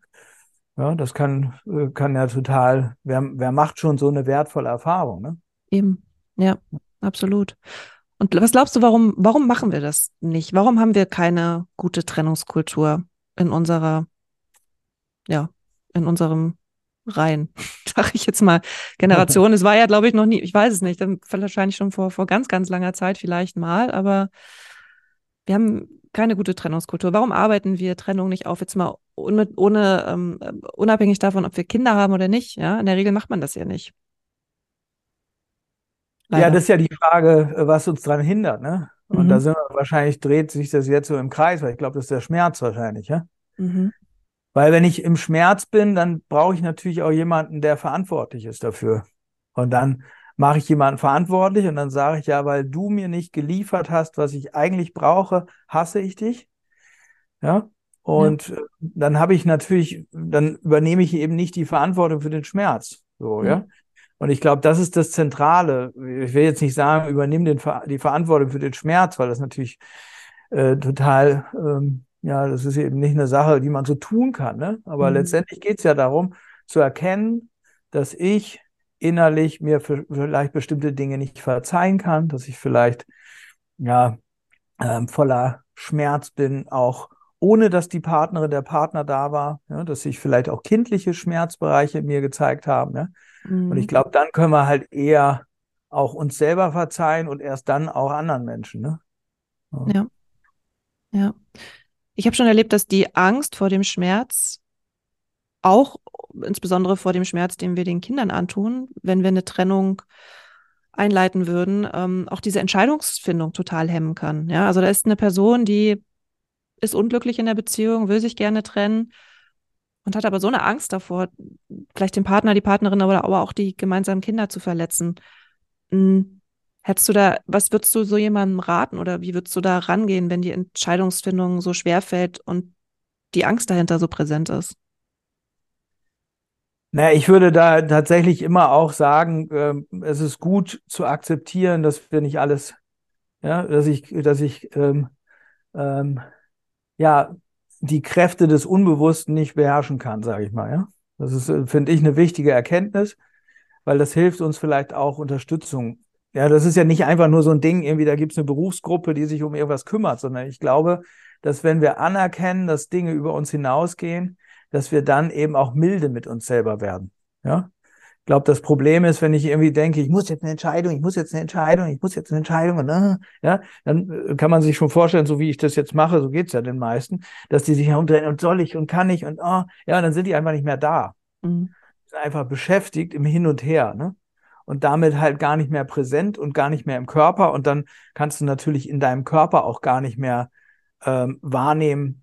Speaker 1: ja, das kann, äh, kann ja total, wer, wer macht schon so eine wertvolle Erfahrung, ne?
Speaker 2: Eben, ja, absolut. Und was glaubst du, warum, warum machen wir das nicht? Warum haben wir keine gute Trennungskultur in unserer, ja, in unserem Reihen, sag ich jetzt mal, Generation. Es war ja, glaube ich, noch nie, ich weiß es nicht, wahrscheinlich schon vor, vor ganz, ganz langer Zeit vielleicht mal, aber wir haben keine gute Trennungskultur. Warum arbeiten wir Trennung nicht auf, jetzt mal ohne, ohne ähm, unabhängig davon, ob wir Kinder haben oder nicht? Ja, in der Regel macht man das ja nicht.
Speaker 1: Leider. Ja, das ist ja die Frage, was uns daran hindert, ne? Und mhm. da sind wir, wahrscheinlich dreht sich das jetzt so im Kreis, weil ich glaube, das ist der Schmerz wahrscheinlich, ja? Mhm. Weil wenn ich im Schmerz bin, dann brauche ich natürlich auch jemanden, der verantwortlich ist dafür. Und dann mache ich jemanden verantwortlich und dann sage ich ja, weil du mir nicht geliefert hast, was ich eigentlich brauche, hasse ich dich. Ja. Und ja. dann habe ich natürlich, dann übernehme ich eben nicht die Verantwortung für den Schmerz. So, ja. ja? Und ich glaube, das ist das Zentrale. Ich will jetzt nicht sagen, übernimm den, die Verantwortung für den Schmerz, weil das natürlich äh, total, ähm, ja, das ist eben nicht eine Sache, die man so tun kann. Ne? Aber mhm. letztendlich geht es ja darum, zu erkennen, dass ich innerlich mir vielleicht bestimmte Dinge nicht verzeihen kann, dass ich vielleicht ja ähm, voller Schmerz bin, auch ohne dass die Partnerin, der Partner da war, ja, dass sich vielleicht auch kindliche Schmerzbereiche mir gezeigt haben. Ja? Mhm. Und ich mhm. glaube, dann können wir halt eher auch uns selber verzeihen und erst dann auch anderen Menschen. Ne?
Speaker 2: Ja. ja. ja. Ich habe schon erlebt, dass die Angst vor dem Schmerz auch insbesondere vor dem Schmerz, den wir den Kindern antun, wenn wir eine Trennung einleiten würden, ähm, auch diese Entscheidungsfindung total hemmen kann. Ja, also da ist eine Person, die ist unglücklich in der Beziehung, will sich gerne trennen und hat aber so eine Angst davor, vielleicht den Partner, die Partnerin oder aber auch die gemeinsamen Kinder zu verletzen. Hm, hättest du da, was würdest du so jemandem raten oder wie würdest du da rangehen, wenn die Entscheidungsfindung so schwer fällt und die Angst dahinter so präsent ist?
Speaker 1: Naja, ich würde da tatsächlich immer auch sagen, äh, es ist gut zu akzeptieren, dass wir nicht alles, ja, dass ich, dass ich ähm, ähm, ja die Kräfte des Unbewussten nicht beherrschen kann, sage ich mal. Ja, das ist, äh, finde ich, eine wichtige Erkenntnis, weil das hilft uns vielleicht auch Unterstützung. Ja, das ist ja nicht einfach nur so ein Ding, irgendwie da gibt es eine Berufsgruppe, die sich um irgendwas kümmert, sondern ich glaube, dass wenn wir anerkennen, dass Dinge über uns hinausgehen, dass wir dann eben auch milde mit uns selber werden. Ja, ich glaube, das Problem ist, wenn ich irgendwie denke, ich muss jetzt eine Entscheidung, ich muss jetzt eine Entscheidung, ich muss jetzt eine Entscheidung, und, äh, ja, dann äh, kann man sich schon vorstellen, so wie ich das jetzt mache, so geht's ja den meisten, dass die sich herumdrehen und soll ich und kann ich und oh, ja, dann sind die einfach nicht mehr da. Mhm. Sind einfach beschäftigt im Hin und Her, ne? Und damit halt gar nicht mehr präsent und gar nicht mehr im Körper. Und dann kannst du natürlich in deinem Körper auch gar nicht mehr ähm, wahrnehmen,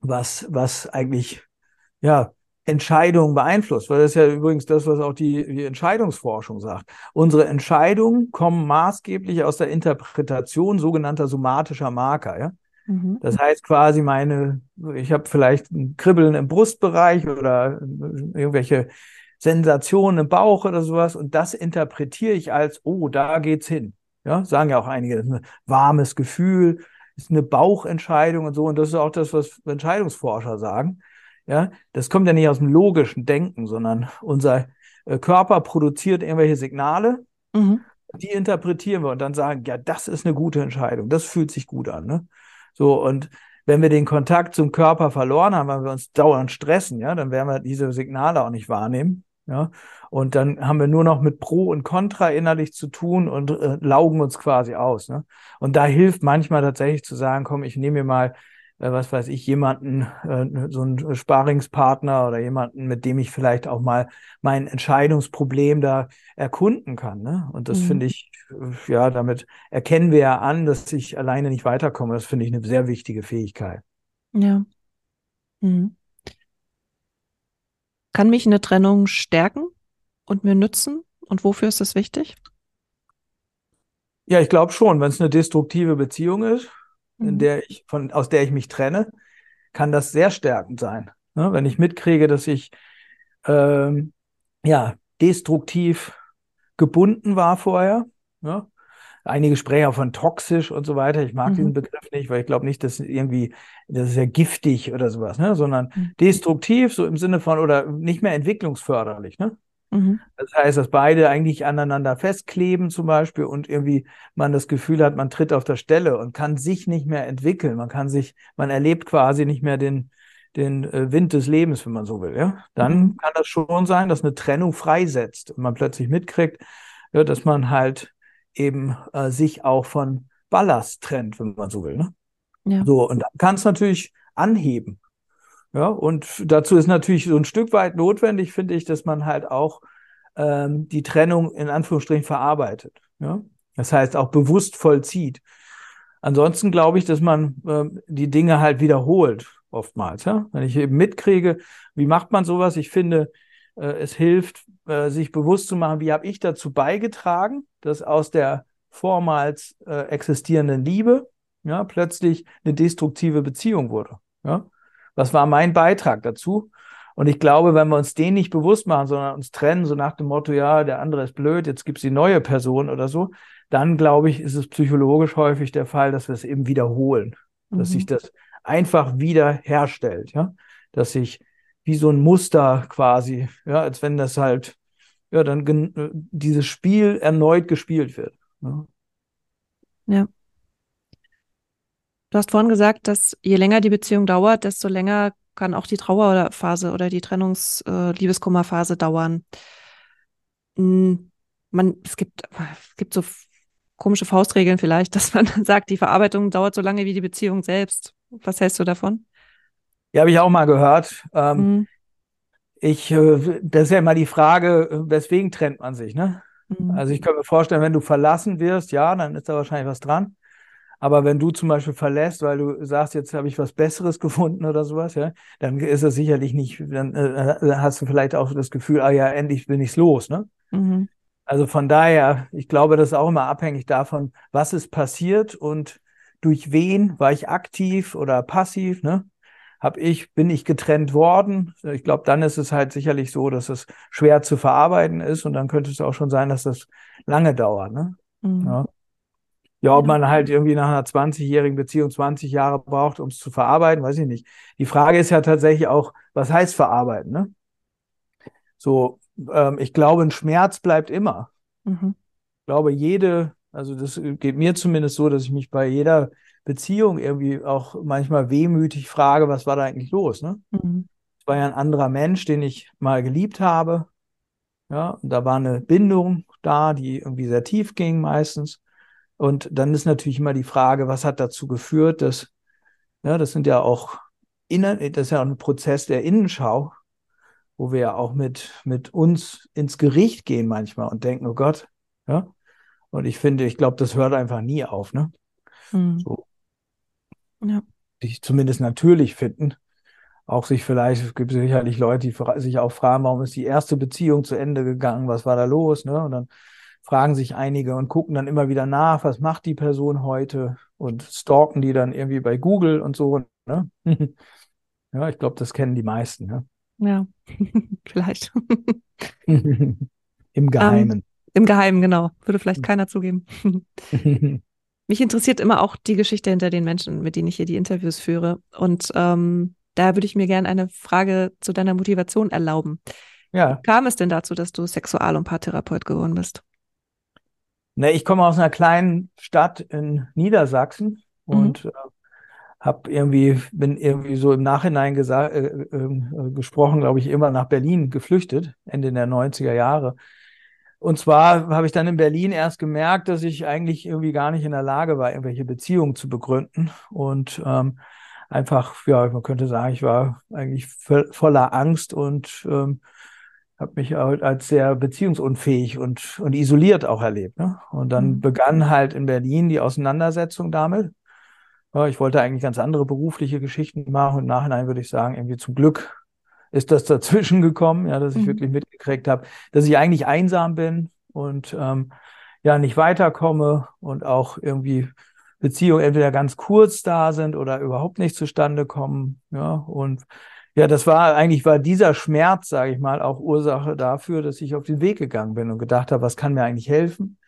Speaker 1: was, was eigentlich ja, Entscheidungen beeinflusst, weil das ist ja übrigens das, was auch die, die Entscheidungsforschung sagt. Unsere Entscheidungen kommen maßgeblich aus der Interpretation sogenannter somatischer Marker. Ja? Mhm. Das heißt quasi meine, ich habe vielleicht ein Kribbeln im Brustbereich oder irgendwelche Sensationen im Bauch oder sowas und das interpretiere ich als, oh, da geht's hin. Ja, sagen ja auch einige, das ist ein warmes Gefühl, ist eine Bauchentscheidung und so und das ist auch das, was Entscheidungsforscher sagen Ja, das kommt ja nicht aus dem logischen Denken, sondern unser äh, Körper produziert irgendwelche Signale, mhm. die interpretieren wir und dann sagen, ja, das ist eine gute Entscheidung, das fühlt sich gut an. Ne? So, und wenn wir den Kontakt zum Körper verloren haben, weil wir uns dauernd stressen, ja, dann werden wir diese Signale auch nicht wahrnehmen. Ja, und dann haben wir nur noch mit Pro und Contra innerlich zu tun und äh, laugen uns quasi aus. Ne? Und da hilft manchmal tatsächlich zu sagen, komm, ich nehme mir mal äh, was weiß ich, jemanden, äh, so einen Sparingspartner oder jemanden, mit dem ich vielleicht auch mal mein Entscheidungsproblem da erkunden kann. Ne? Und das mhm. finde ich, äh, ja, damit erkennen wir ja an, dass ich alleine nicht weiterkomme. Das finde ich eine sehr wichtige Fähigkeit.
Speaker 2: Ja. Mhm. Kann mich eine Trennung stärken und mir nützen? Und wofür ist das wichtig?
Speaker 1: Ja, ich glaube schon, wenn es eine destruktive Beziehung ist, in mhm. der ich, von, aus der ich mich trenne, kann das sehr stärkend sein. Ne? Wenn ich mitkriege, dass ich ähm, ja destruktiv gebunden war vorher. Ne? Einige sprechen auch von toxisch und so weiter. Ich mag mhm. diesen Begriff nicht, weil ich glaube nicht, dass irgendwie, das ist ja giftig oder sowas, ne? sondern mhm. destruktiv, so im Sinne von, oder nicht mehr entwicklungsförderlich. Ne? Mhm. Das heißt, dass beide eigentlich aneinander festkleben zum Beispiel und irgendwie man das Gefühl hat, man tritt auf der Stelle und kann sich nicht mehr entwickeln. Man kann sich, man erlebt quasi nicht mehr den, den äh, Wind des Lebens, wenn man so will. Ja? Dann mhm. kann das schon sein, dass eine Trennung freisetzt und man plötzlich mitkriegt, ja, dass man halt eben äh, sich auch von Ballast trennt, wenn man so will. Ne? Ja. So, und dann kann es natürlich anheben. Ja, und dazu ist natürlich so ein Stück weit notwendig, finde ich, dass man halt auch ähm, die Trennung in Anführungsstrichen verarbeitet. Ja? Das heißt, auch bewusst vollzieht. Ansonsten glaube ich, dass man äh, die Dinge halt wiederholt, oftmals. Ja? Wenn ich eben mitkriege, wie macht man sowas? Ich finde, äh, es hilft, äh, sich bewusst zu machen, wie habe ich dazu beigetragen, dass aus der vormals äh, existierenden Liebe ja, plötzlich eine destruktive Beziehung wurde. Ja? Was war mein Beitrag dazu? Und ich glaube, wenn wir uns den nicht bewusst machen, sondern uns trennen, so nach dem Motto, ja, der andere ist blöd, jetzt gibt es die neue Person oder so, dann glaube ich, ist es psychologisch häufig der Fall, dass wir es eben wiederholen, mhm. dass sich mhm. das einfach wieder herstellt, ja, dass sich wie so ein Muster quasi, ja, als wenn das halt, ja, dann äh, dieses Spiel erneut gespielt wird.
Speaker 2: Ja. ja. Du hast vorhin gesagt, dass je länger die Beziehung dauert, desto länger kann auch die Trauerphase oder die Trennungs-Liebeskummerphase äh, dauern. Hm, man, es gibt, es gibt so komische Faustregeln vielleicht, dass man sagt, die Verarbeitung dauert so lange wie die Beziehung selbst. Was hältst du davon?
Speaker 1: Ja, habe ich auch mal gehört. Ähm, mhm. Ich, äh, das ist ja immer die Frage, weswegen trennt man sich, ne? Mhm. Also ich kann mir vorstellen, wenn du verlassen wirst, ja, dann ist da wahrscheinlich was dran. Aber wenn du zum Beispiel verlässt, weil du sagst, jetzt habe ich was Besseres gefunden oder sowas, ja, dann ist das sicherlich nicht, dann äh, hast du vielleicht auch das Gefühl, ah ja, endlich bin ich's los, ne? Mhm. Also von daher, ich glaube, das ist auch immer abhängig davon, was ist passiert und durch wen war ich aktiv oder passiv, ne? Hab ich, bin ich getrennt worden? Ich glaube, dann ist es halt sicherlich so, dass es schwer zu verarbeiten ist und dann könnte es auch schon sein, dass das lange dauert, ne? Mhm. Ja. Ja, ob man halt irgendwie nach einer 20-jährigen Beziehung 20 Jahre braucht, um es zu verarbeiten, weiß ich nicht. Die Frage ist ja tatsächlich auch, was heißt verarbeiten, ne? So, ähm, ich glaube, ein Schmerz bleibt immer. Mhm. Ich glaube, jede, also das geht mir zumindest so, dass ich mich bei jeder Beziehung irgendwie auch manchmal wehmütig frage, was war da eigentlich los, ne? Mhm. Es war ja ein anderer Mensch, den ich mal geliebt habe. Ja, und da war eine Bindung da, die irgendwie sehr tief ging meistens. Und dann ist natürlich immer die Frage, was hat dazu geführt, dass, ja, das sind ja auch innen, das ist ja auch ein Prozess der Innenschau, wo wir ja auch mit, mit uns ins Gericht gehen manchmal und denken, oh Gott, ja. Und ich finde, ich glaube, das hört einfach nie auf, ne? Mhm. So. Ja. Sich zumindest natürlich finden. Auch sich vielleicht, es gibt sicherlich Leute, die sich auch fragen, warum ist die erste Beziehung zu Ende gegangen? Was war da los? Ne? Und dann fragen sich einige und gucken dann immer wieder nach, was macht die Person heute und stalken die dann irgendwie bei Google und so. Ne? ja, ich glaube, das kennen die meisten. Ne?
Speaker 2: Ja, vielleicht.
Speaker 1: Im Geheimen. Um, ähm,
Speaker 2: Im Geheimen, genau. Würde vielleicht keiner zugeben. Mich interessiert immer auch die Geschichte hinter den Menschen, mit denen ich hier die Interviews führe. Und ähm, Da würde ich mir gerne eine Frage zu deiner Motivation erlauben. Ja. Wie kam es denn dazu, dass du Sexual- und Paartherapeut geworden bist?
Speaker 1: Ne, ich komme aus einer kleinen Stadt in Niedersachsen mhm. und äh, habe irgendwie bin irgendwie so im Nachhinein äh, äh, äh gesprochen, glaube ich, immer nach Berlin geflüchtet Ende der 90er Jahre. Und zwar habe ich dann in Berlin erst gemerkt, dass ich eigentlich irgendwie gar nicht in der Lage war, irgendwelche Beziehungen zu begründen und ähm, einfach, ja, man könnte sagen, ich war eigentlich voller Angst und ähm, habe mich halt als sehr beziehungsunfähig und, und isoliert auch erlebt. Ne? Und dann mhm. begann halt in Berlin die Auseinandersetzung damit. Ja, ich wollte eigentlich ganz andere berufliche Geschichten machen und im Nachhinein würde ich sagen, irgendwie zum Glück ist das dazwischen gekommen, ja, dass ich mhm. wirklich mitgekriegt habe, dass ich eigentlich einsam bin und ähm, ja nicht weiterkomme und auch irgendwie Beziehungen entweder ganz kurz da sind oder überhaupt nicht zustande kommen. Ja, und ja, das war eigentlich war dieser Schmerz, sage ich mal, auch Ursache dafür, dass ich auf den Weg gegangen bin und gedacht habe, was kann mir eigentlich helfen?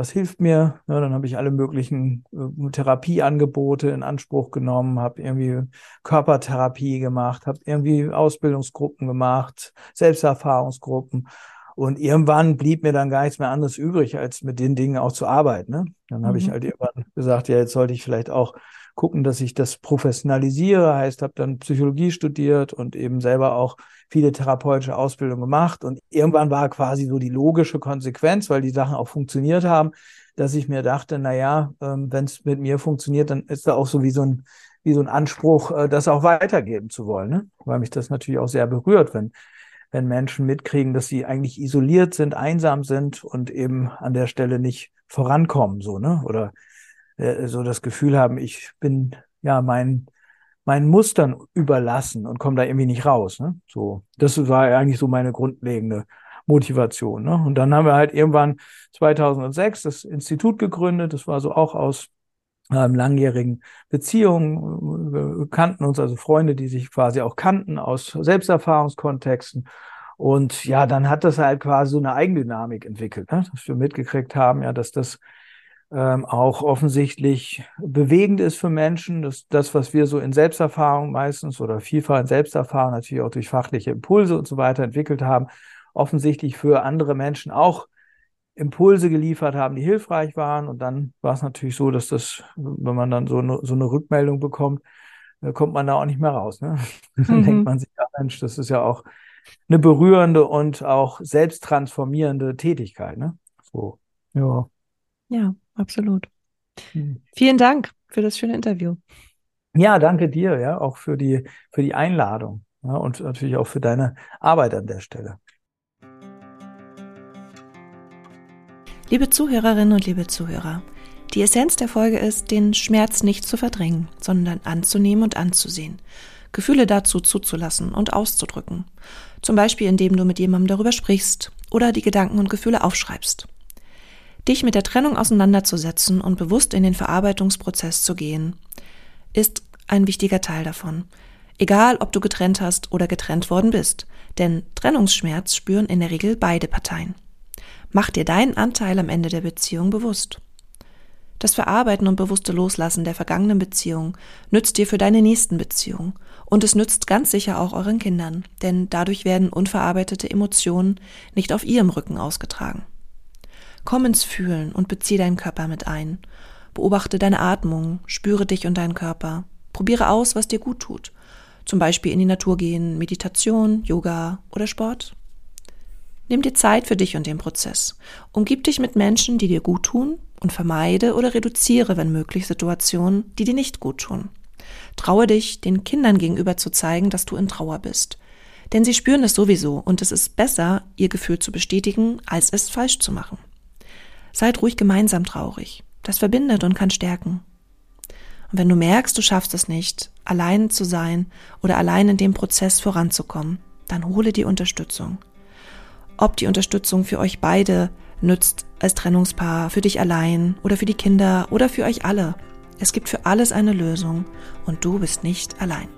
Speaker 1: Was hilft mir? Ja, dann habe ich alle möglichen äh, Therapieangebote in Anspruch genommen, habe irgendwie Körpertherapie gemacht, habe irgendwie Ausbildungsgruppen gemacht, Selbsterfahrungsgruppen. Und irgendwann blieb mir dann gar nichts mehr anderes übrig, als mit den Dingen auch zu arbeiten. Ne? Dann habe mhm. ich halt irgendwann gesagt, ja, jetzt sollte ich vielleicht auch gucken, dass ich das professionalisiere. Heißt, habe dann Psychologie studiert und eben selber auch viele therapeutische Ausbildungen gemacht. Und irgendwann war quasi so die logische Konsequenz, weil die Sachen auch funktioniert haben, dass ich mir dachte, na ja, ähm, wenn es mit mir funktioniert, dann ist da auch so wie so ein wie so ein Anspruch, äh, das auch weitergeben zu wollen, ne? weil mich das natürlich auch sehr berührt, wenn wenn Menschen mitkriegen, dass sie eigentlich isoliert sind, einsam sind und eben an der Stelle nicht vorankommen, so, ne? Oder äh, so das Gefühl haben, ich bin ja mein meinen Mustern überlassen und komme da irgendwie nicht raus. Ne? So, das war eigentlich so meine grundlegende Motivation. Ne? Und dann haben wir halt irgendwann 2006 das Institut gegründet. Das war so auch aus ähm, langjährigen Beziehungen. Wir kannten uns also Freunde, die sich quasi auch kannten aus Selbsterfahrungskontexten. Und ja, dann hat das halt quasi so eine Eigendynamik entwickelt, ne? dass wir mitgekriegt haben, ja, dass das ähm, auch offensichtlich bewegend ist für Menschen, dass das, was wir so in Selbsterfahrung meistens oder vielfach in Selbsterfahrung natürlich auch durch fachliche Impulse und so weiter entwickelt haben, offensichtlich für andere Menschen auch Impulse geliefert haben, die hilfreich waren. Und dann war es natürlich so, dass das, wenn man dann so eine, so eine Rückmeldung bekommt, äh, kommt man da auch nicht mehr raus. Ne? Dann mhm. denkt man sich, ja Mensch, das ist ja auch eine berührende und auch selbst transformierende Tätigkeit. Ne? So,
Speaker 2: ja. Ja, absolut. Mhm. Vielen Dank für das schöne Interview.
Speaker 1: Ja, danke dir, ja, auch für die, für die Einladung ja, und natürlich auch für deine Arbeit an der Stelle.
Speaker 2: Liebe Zuhörerinnen und liebe Zuhörer, die Essenz der Folge ist, den Schmerz nicht zu verdrängen, sondern anzunehmen und anzusehen. Gefühle dazu zuzulassen und auszudrücken. Zum Beispiel, indem du mit jemandem darüber sprichst oder die Gedanken und Gefühle aufschreibst. Dich mit der Trennung auseinanderzusetzen und bewusst in den Verarbeitungsprozess zu gehen, ist ein wichtiger Teil davon. Egal, ob du getrennt hast oder getrennt worden bist, denn Trennungsschmerz spüren in der Regel beide Parteien. Mach dir deinen Anteil am Ende der Beziehung bewusst. Das Verarbeiten und bewusste Loslassen der vergangenen Beziehung nützt dir für deine nächsten Beziehungen und es nützt ganz sicher auch euren Kindern, denn dadurch werden unverarbeitete Emotionen nicht auf ihrem Rücken ausgetragen. Komm ins Fühlen und bezieh deinen Körper mit ein. Beobachte deine Atmung, spüre dich und deinen Körper. Probiere aus, was dir gut tut. Zum Beispiel in die Natur gehen, Meditation, Yoga oder Sport. Nimm dir Zeit für dich und den Prozess. Umgib dich mit Menschen, die dir gut tun und vermeide oder reduziere, wenn möglich, Situationen, die dir nicht gut tun. Traue dich, den Kindern gegenüber zu zeigen, dass du in Trauer bist. Denn sie spüren es sowieso und es ist besser, ihr Gefühl zu bestätigen, als es falsch zu machen. Seid ruhig gemeinsam traurig. Das verbindet und kann stärken. Und wenn du merkst, du schaffst es nicht, allein zu sein oder allein in dem Prozess voranzukommen, dann hole die Unterstützung ob die Unterstützung für euch beide nützt als Trennungspaar, für dich allein oder für die Kinder oder für euch alle. Es gibt für alles eine Lösung und du bist nicht allein.